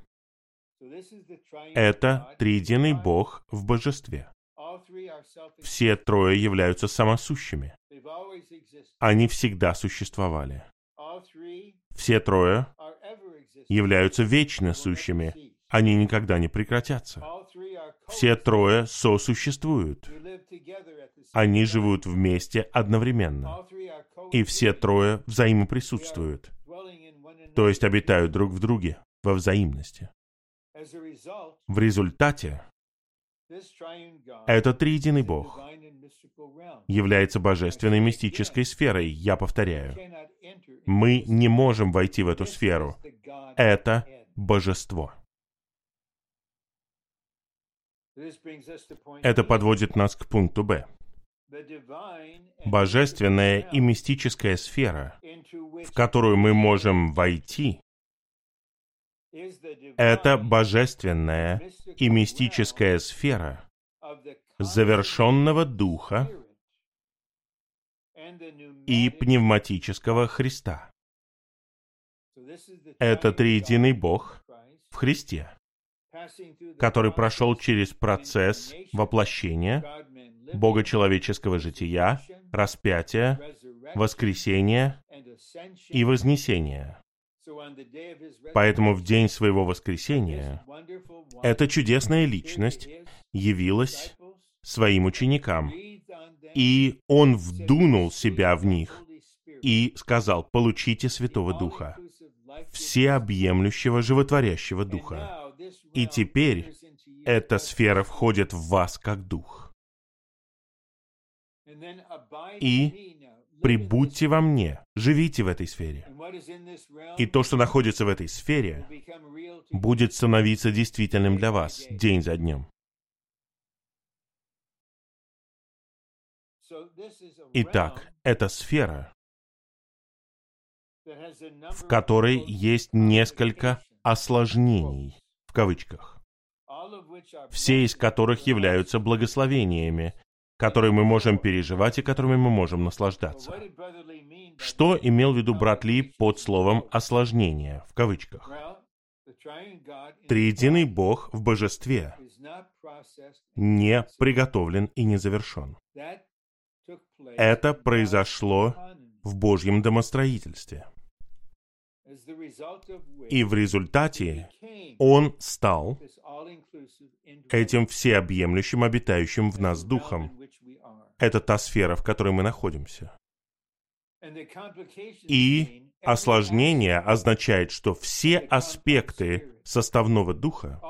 Это триединый Бог в божестве. Все трое являются самосущими. Они всегда существовали. Все трое являются вечно сущими. Они никогда не прекратятся. Все трое сосуществуют. Они живут вместе одновременно. И все трое взаимоприсутствуют. То есть обитают друг в друге во взаимности. В результате этот триединый Бог является божественной мистической сферой, я повторяю. Мы не можем войти в эту сферу. Это божество. Это подводит нас к пункту Б. Божественная и мистическая сфера, в которую мы можем войти, это божественная и мистическая сфера завершенного Духа и пневматического Христа. Это триединый Бог в Христе, который прошел через процесс воплощения, богочеловеческого жития, распятия, воскресения и вознесения. Поэтому в день своего воскресения эта чудесная личность явилась своим ученикам, и он вдунул себя в них и сказал, получите Святого Духа, всеобъемлющего животворящего Духа. И теперь эта сфера входит в вас как Дух. И прибудьте во мне, живите в этой сфере. И то, что находится в этой сфере, будет становиться действительным для вас день за днем. Итак, это сфера, в которой есть несколько осложнений, в кавычках, все из которых являются благословениями, которые мы можем переживать и которыми мы можем наслаждаться. Что имел в виду брат Ли под словом «осложнение» в кавычках? Триединый Бог в божестве не приготовлен и не завершен. Это произошло в Божьем домостроительстве. И в результате Он стал этим всеобъемлющим, обитающим в нас Духом. Это та сфера, в которой мы находимся. И осложнение означает, что все аспекты составного духа,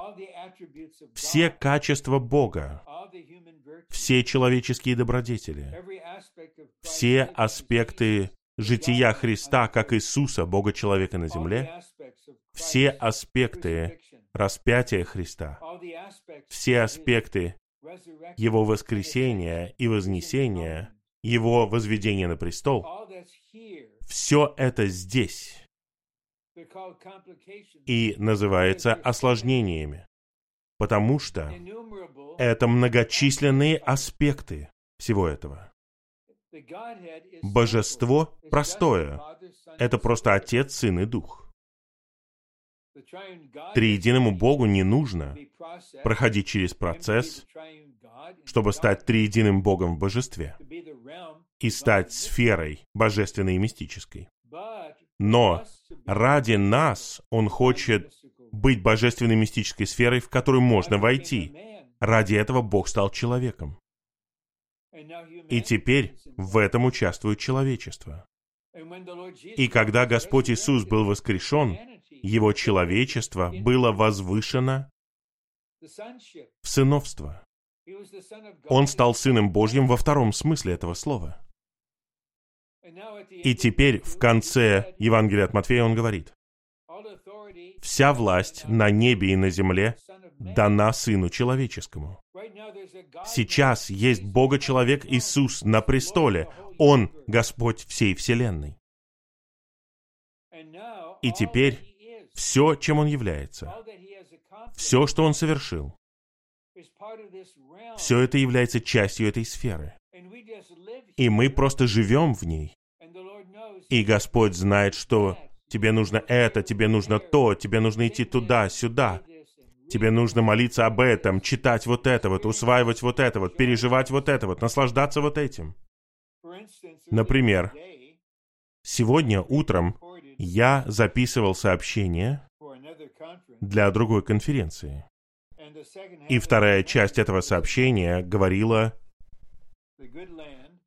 все качества Бога, все человеческие добродетели, все аспекты жития Христа как Иисуса, Бога-человека на земле, все аспекты распятия Христа, все аспекты Его воскресения и вознесения, Его возведения на престол, все это здесь и называется осложнениями, потому что это многочисленные аспекты всего этого. Божество простое. Это просто Отец, Сын и Дух. Триединому Богу не нужно проходить через процесс, чтобы стать триединым Богом в божестве и стать сферой божественной и мистической. Но ради нас Он хочет быть божественной мистической сферой, в которую можно войти. Ради этого Бог стал человеком. И теперь в этом участвует человечество. И когда Господь Иисус был воскрешен, Его человечество было возвышено в сыновство. Он стал Сыном Божьим во втором смысле этого слова. И теперь в конце Евангелия от Матфея он говорит, «Вся власть на небе и на земле дана Сыну Человеческому». Сейчас есть Бога-человек Иисус на престоле. Он Господь всей Вселенной. И теперь все, чем Он является, все, что Он совершил, все это является частью этой сферы. И мы просто живем в ней. И Господь знает, что тебе нужно это, тебе нужно то, тебе нужно идти туда, сюда. Тебе нужно молиться об этом, читать вот это вот, усваивать вот это вот, переживать вот это вот, наслаждаться вот этим. Например, сегодня утром я записывал сообщение для другой конференции. И вторая часть этого сообщения говорила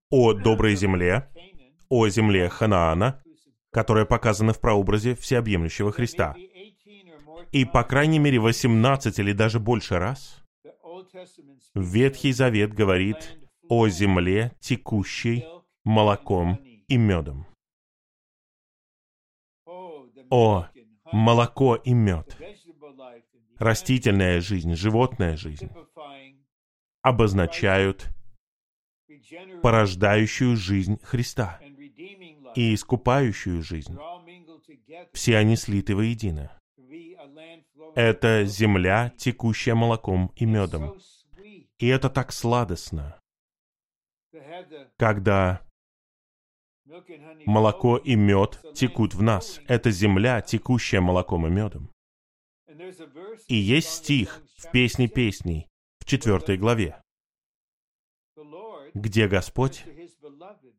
о доброй земле, о земле Ханаана, которая показана в прообразе всеобъемлющего Христа. И по крайней мере 18 или даже больше раз Ветхий Завет говорит о земле, текущей молоком и медом. О, молоко и мед. Растительная жизнь, животная жизнь обозначают порождающую жизнь Христа и искупающую жизнь. Все они слиты воедино. Это земля, текущая молоком и медом. И это так сладостно, когда молоко и мед текут в нас. Это земля, текущая молоком и медом. И есть стих в «Песне песней» в четвертой главе, где Господь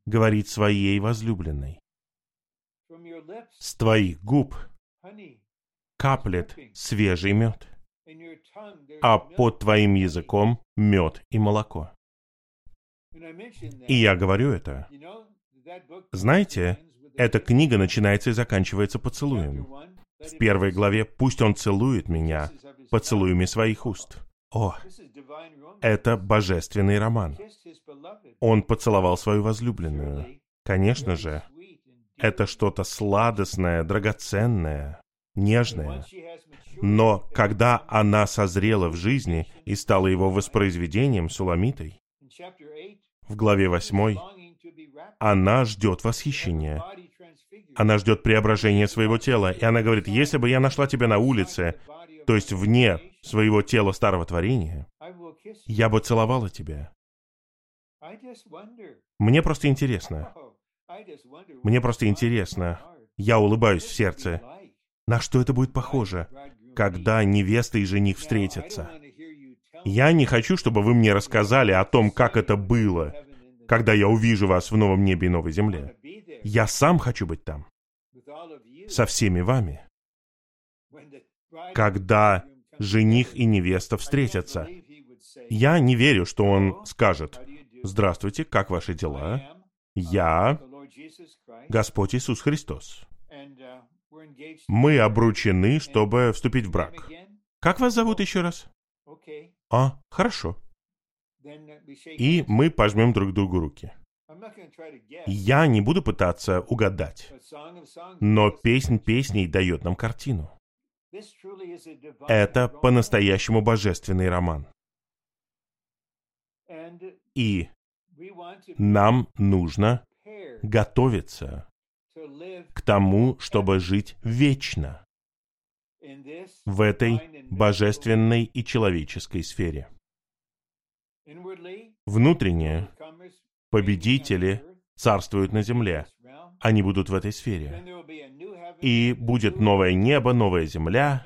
говорит своей возлюбленной, «С твоих губ каплет свежий мед, а под твоим языком мед и молоко». И я говорю это. Знаете, эта книга начинается и заканчивается поцелуем. В первой главе «Пусть он целует меня поцелуями своих уст». О, это божественный роман. Он поцеловал свою возлюбленную. Конечно же, это что-то сладостное, драгоценное, нежное. Но когда она созрела в жизни и стала его воспроизведением Суламитой, в главе 8 она ждет восхищения. Она ждет преображения своего тела. И она говорит, если бы я нашла тебя на улице, то есть вне своего тела старого творения, я бы целовала тебя. Мне просто интересно. Мне просто интересно. Я улыбаюсь в сердце. На что это будет похоже, когда невеста и жених встретятся? Я не хочу, чтобы вы мне рассказали о том, как это было, когда я увижу вас в новом небе и новой земле. Я сам хочу быть там. Со всеми вами. Когда жених и невеста встретятся. Я не верю, что он скажет, «Здравствуйте, как ваши дела? Я Господь Иисус Христос. Мы обручены, чтобы вступить в брак. Как вас зовут еще раз? А, хорошо. И мы пожмем друг другу руки. Я не буду пытаться угадать, но песнь песней дает нам картину. Это по-настоящему божественный роман. И нам нужно готовиться к тому, чтобы жить вечно в этой божественной и человеческой сфере. Внутренне победители царствуют на земле. Они будут в этой сфере. И будет новое небо, новая земля,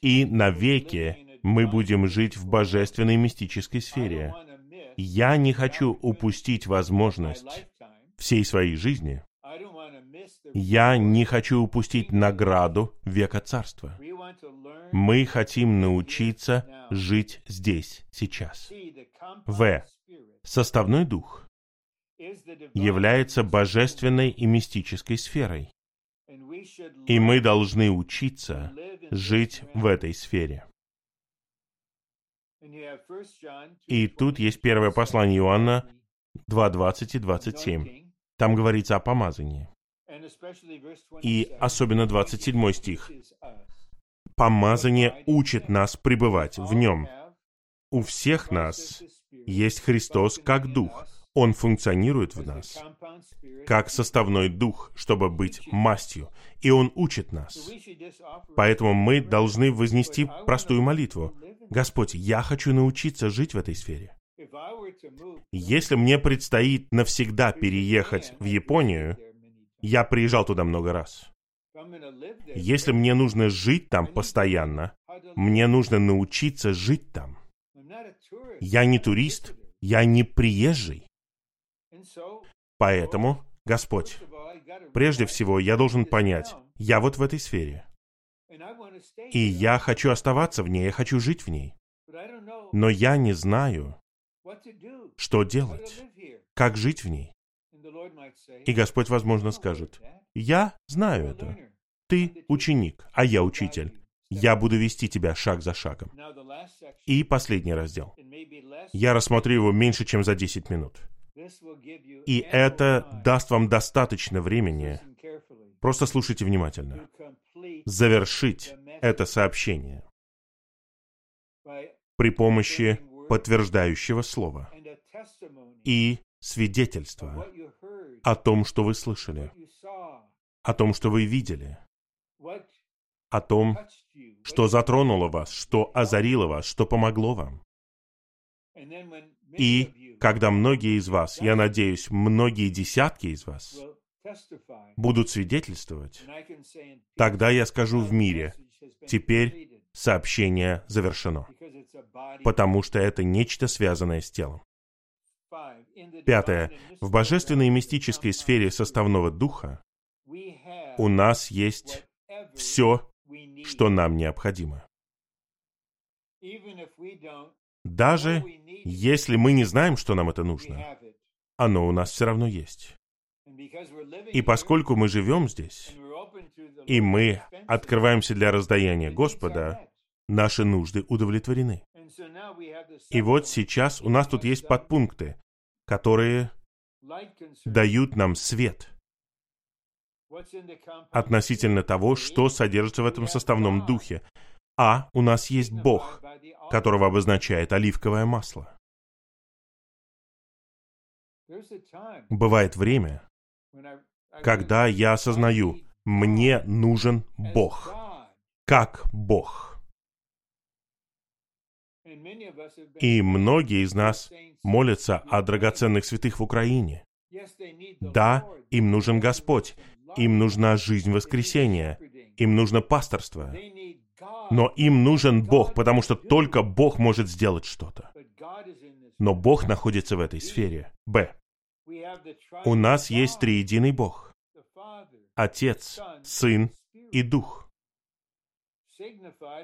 и навеки мы будем жить в божественной мистической сфере. Я не хочу упустить возможность всей своей жизни. Я не хочу упустить награду века царства. Мы хотим научиться жить здесь, сейчас. В. Составной дух является божественной и мистической сферой. И мы должны учиться жить в этой сфере. И тут есть первое послание Иоанна 2.20 и 27. Там говорится о помазании. И особенно 27 стих. Помазание учит нас пребывать в нем. У всех нас есть Христос как Дух. Он функционирует в нас как составной дух, чтобы быть мастью. И Он учит нас. Поэтому мы должны вознести простую молитву. Господь, я хочу научиться жить в этой сфере. Если мне предстоит навсегда переехать в Японию, я приезжал туда много раз. Если мне нужно жить там постоянно, Мне нужно научиться жить там. Я не турист, я не приезжий. Поэтому, Господь, прежде всего я должен понять, я вот в этой сфере. И я хочу оставаться в ней, я хочу жить в ней. Но я не знаю, что делать, как жить в ней. И Господь, возможно, скажет, я знаю это. Ты ученик, а я учитель. Я буду вести тебя шаг за шагом. И последний раздел. Я рассмотрю его меньше, чем за 10 минут. И это даст вам достаточно времени. Просто слушайте внимательно. Завершить это сообщение при помощи подтверждающего слова и свидетельства о том, что вы слышали, о том, что вы видели, о том, что затронуло вас, что озарило вас, что помогло вам. И когда многие из вас, я надеюсь, многие десятки из вас будут свидетельствовать, тогда я скажу в мире, теперь сообщение завершено, потому что это нечто связанное с телом. Пятое. В божественной и мистической сфере составного духа у нас есть все, что нам необходимо. Даже если мы не знаем, что нам это нужно, оно у нас все равно есть. И поскольку мы живем здесь, и мы открываемся для раздаяния Господа, наши нужды удовлетворены. И вот сейчас у нас тут есть подпункты, которые дают нам свет относительно того, что содержится в этом составном духе. А у нас есть Бог, которого обозначает оливковое масло. Бывает время, когда я осознаю, мне нужен Бог. Как Бог. И многие из нас молятся о драгоценных святых в Украине. Да, им нужен Господь, им нужна жизнь воскресения, им нужно пасторство. Но им нужен Бог, потому что только Бог может сделать что-то. Но Бог находится в этой сфере. Б. У нас есть триединый Бог. Отец, Сын и Дух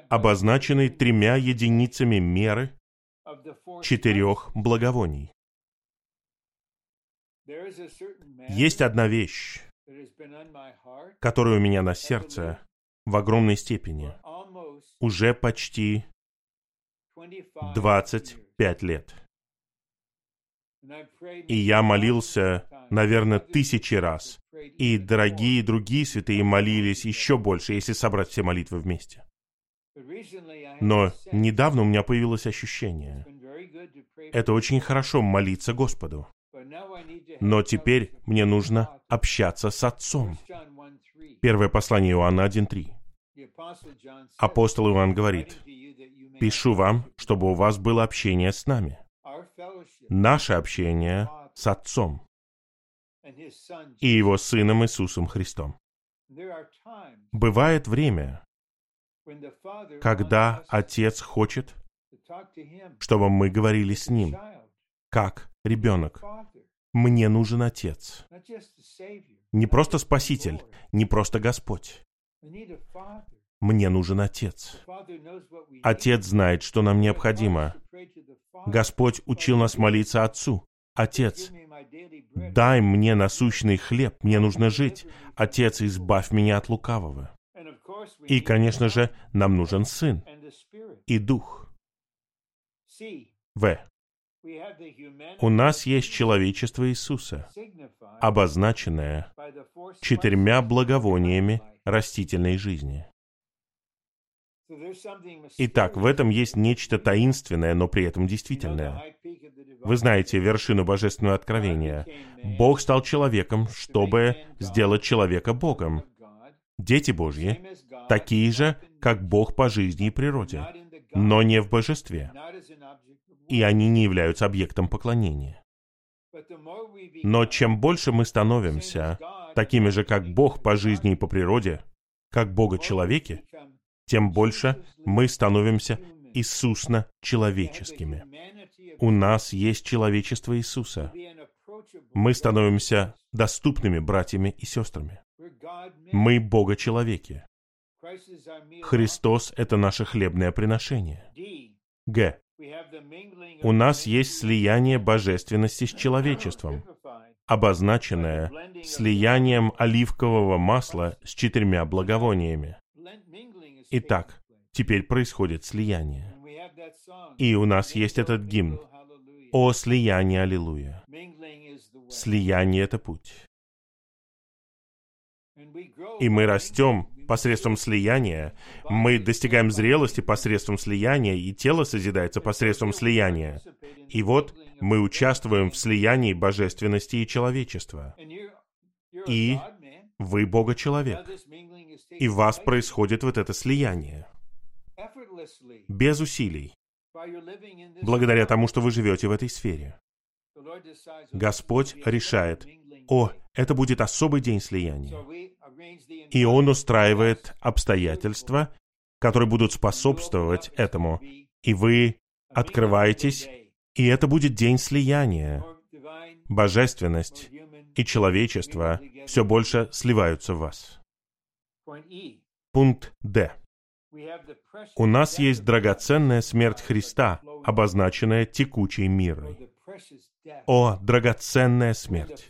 обозначенный тремя единицами меры четырех благовоний. Есть одна вещь, которая у меня на сердце в огромной степени уже почти 25 лет. И я молился, наверное, тысячи раз. И дорогие другие святые молились еще больше, если собрать все молитвы вместе. Но недавно у меня появилось ощущение. Это очень хорошо молиться Господу. Но теперь мне нужно общаться с Отцом. Первое послание Иоанна 1.3. Апостол Иоанн говорит, «Пишу вам, чтобы у вас было общение с нами». Наше общение с Отцом и Его Сыном Иисусом Христом. Бывает время, когда Отец хочет, чтобы мы говорили с Ним, как ребенок. Мне нужен Отец. Не просто Спаситель, не просто Господь. Мне нужен Отец. Отец знает, что нам необходимо. Господь учил нас молиться Отцу. Отец, дай мне насущный хлеб, мне нужно жить. Отец, избавь меня от лукавого. И, конечно же, нам нужен Сын и Дух. В. У нас есть человечество Иисуса, обозначенное четырьмя благовониями растительной жизни. Итак, в этом есть нечто таинственное, но при этом действительное. Вы знаете вершину божественного откровения. Бог стал человеком, чтобы сделать человека Богом. Дети Божьи такие же, как Бог по жизни и природе, но не в божестве. И они не являются объектом поклонения. Но чем больше мы становимся такими же, как Бог по жизни и по природе, как Бога человеки, тем больше мы становимся Иисусно-человеческими. У нас есть человечество Иисуса. Мы становимся доступными братьями и сестрами. Мы Бога-человеки. Христос — это наше хлебное приношение. Г. У нас есть слияние божественности с человечеством, обозначенное слиянием оливкового масла с четырьмя благовониями. Итак, теперь происходит слияние. И у нас есть этот гимн «О слияние, аллилуйя». Слияние — это путь. И мы растем посредством слияния, мы достигаем зрелости посредством слияния, и тело созидается посредством слияния. И вот мы участвуем в слиянии божественности и человечества. И вы Бога-человек. И в вас происходит вот это слияние. Без усилий. Благодаря тому, что вы живете в этой сфере. Господь решает, о, это будет особый день слияния. И Он устраивает обстоятельства, которые будут способствовать этому. И вы открываетесь, и это будет день слияния. Божественность и человечество все больше сливаются в вас. Пункт Д. У нас есть драгоценная смерть Христа, обозначенная текучей мирой. О, драгоценная смерть!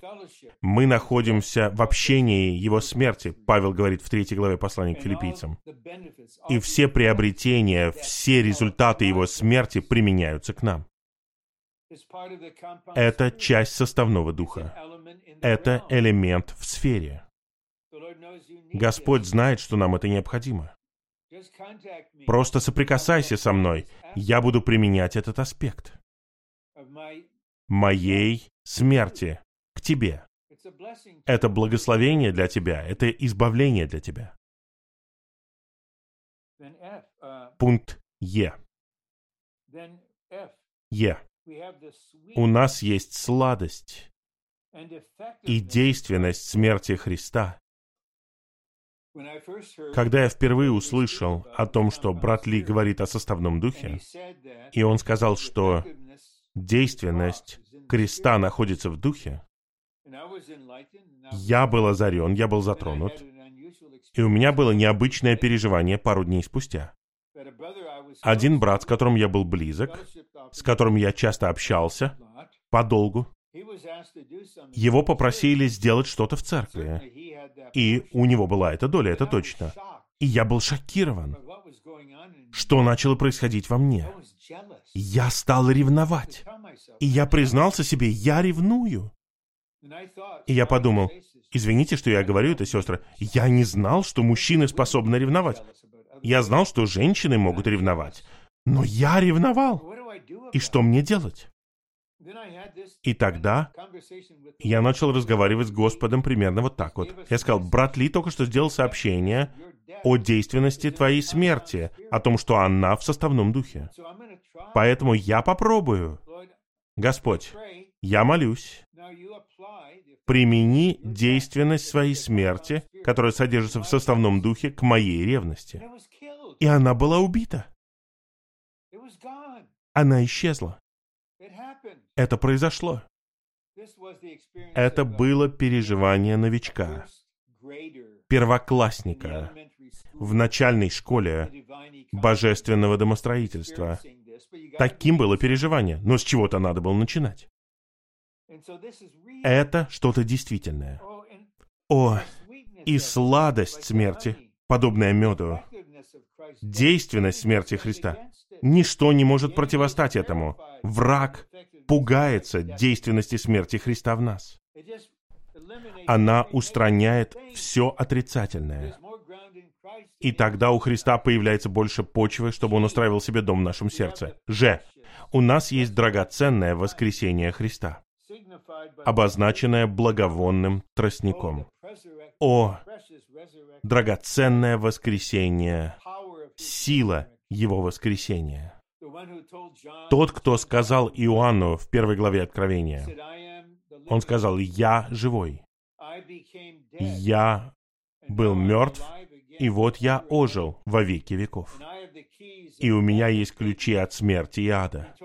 Мы находимся в общении Его смерти, Павел говорит в третьей главе послания к филиппийцам. И все приобретения, все результаты Его смерти применяются к нам. Это часть составного духа. Это элемент в сфере. Господь знает, что нам это необходимо. Просто соприкасайся со мной. Я буду применять этот аспект моей смерти к тебе. Это благословение для тебя, это избавление для тебя. Пункт Е. Е. У нас есть сладость и действенность смерти Христа. Когда я впервые услышал о том, что брат Ли говорит о составном духе, и он сказал, что действенность креста находится в духе, я был озарен, я был затронут, и у меня было необычное переживание пару дней спустя. Один брат, с которым я был близок, с которым я часто общался, подолгу, его попросили сделать что-то в церкви. И у него была эта доля, это точно. И я был шокирован. Что начало происходить во мне? Я стал ревновать. И я признался себе, я ревную. И я подумал, извините, что я говорю это, сестры, я не знал, что мужчины способны ревновать. Я знал, что женщины могут ревновать. Но я ревновал. И что мне делать? И тогда я начал разговаривать с Господом примерно вот так вот. Я сказал, брат Ли только что сделал сообщение о действенности твоей смерти, о том, что она в составном духе. Поэтому я попробую. Господь, я молюсь. Примени действенность своей смерти, которая содержится в составном духе, к моей ревности. И она была убита. Она исчезла. Это произошло. Это было переживание новичка, первоклассника в начальной школе божественного домостроительства. Таким было переживание, но с чего-то надо было начинать. Это что-то действительное. О, и сладость смерти, подобная меду, действенность смерти Христа. Ничто не может противостать этому. Враг пугается действенности смерти Христа в нас. Она устраняет все отрицательное. И тогда у Христа появляется больше почвы, чтобы Он устраивал себе дом в нашем сердце. Ж. У нас есть драгоценное воскресение Христа, обозначенное благовонным тростником. О, драгоценное воскресение, сила Его воскресения. Тот, кто сказал Иоанну в первой главе Откровения, он сказал, «Я живой. Я был мертв, И вот я ожил во веки веков. И у меня есть ключи от смерти и ада.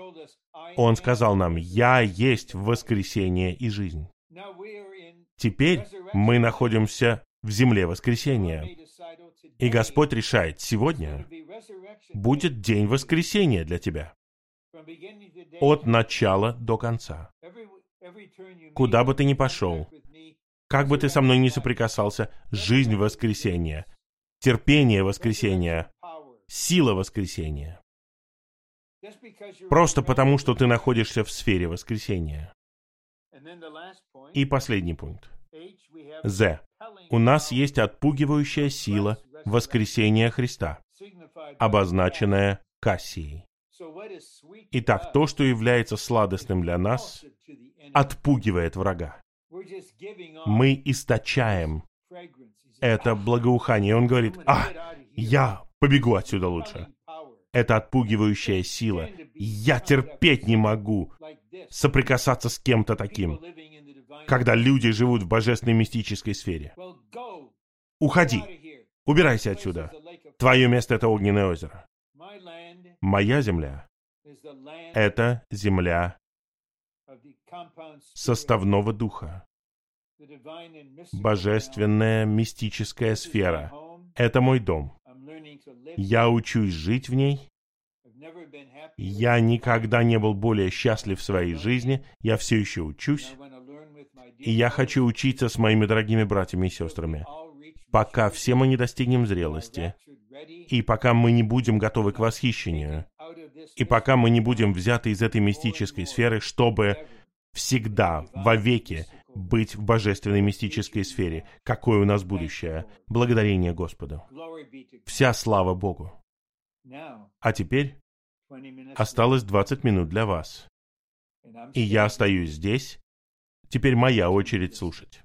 Он сказал нам, «Я есть воскресение и жизнь». Теперь мы находимся в земле воскресения. И Господь решает, сегодня будет день воскресения для тебя. От начала до конца. Куда бы ты ни пошел, как бы ты со мной ни соприкасался, жизнь воскресения, терпение воскресения, сила воскресения. Просто потому, что ты находишься в сфере воскресения. И последний пункт. З. У нас есть отпугивающая сила воскресения Христа, обозначенная Кассией. Итак, то, что является сладостным для нас, отпугивает врага. Мы источаем это благоухание. Он говорит, а, я побегу отсюда лучше. Это отпугивающая сила. Я терпеть не могу соприкасаться с кем-то таким, когда люди живут в божественной мистической сфере. Уходи. Убирайся отсюда. Твое место — это огненное озеро. Моя земля — это земля составного духа. Божественная мистическая сфера — это мой дом. Я учусь жить в ней. Я никогда не был более счастлив в своей жизни. Я все еще учусь. И я хочу учиться с моими дорогими братьями и сестрами, пока все мы не достигнем зрелости, и пока мы не будем готовы к восхищению, и пока мы не будем взяты из этой мистической сферы, чтобы всегда, вовеки быть в божественной мистической сфере. Какое у нас будущее. Благодарение Господу. Вся слава Богу. А теперь осталось 20 минут для вас. И я остаюсь здесь. Теперь моя очередь слушать.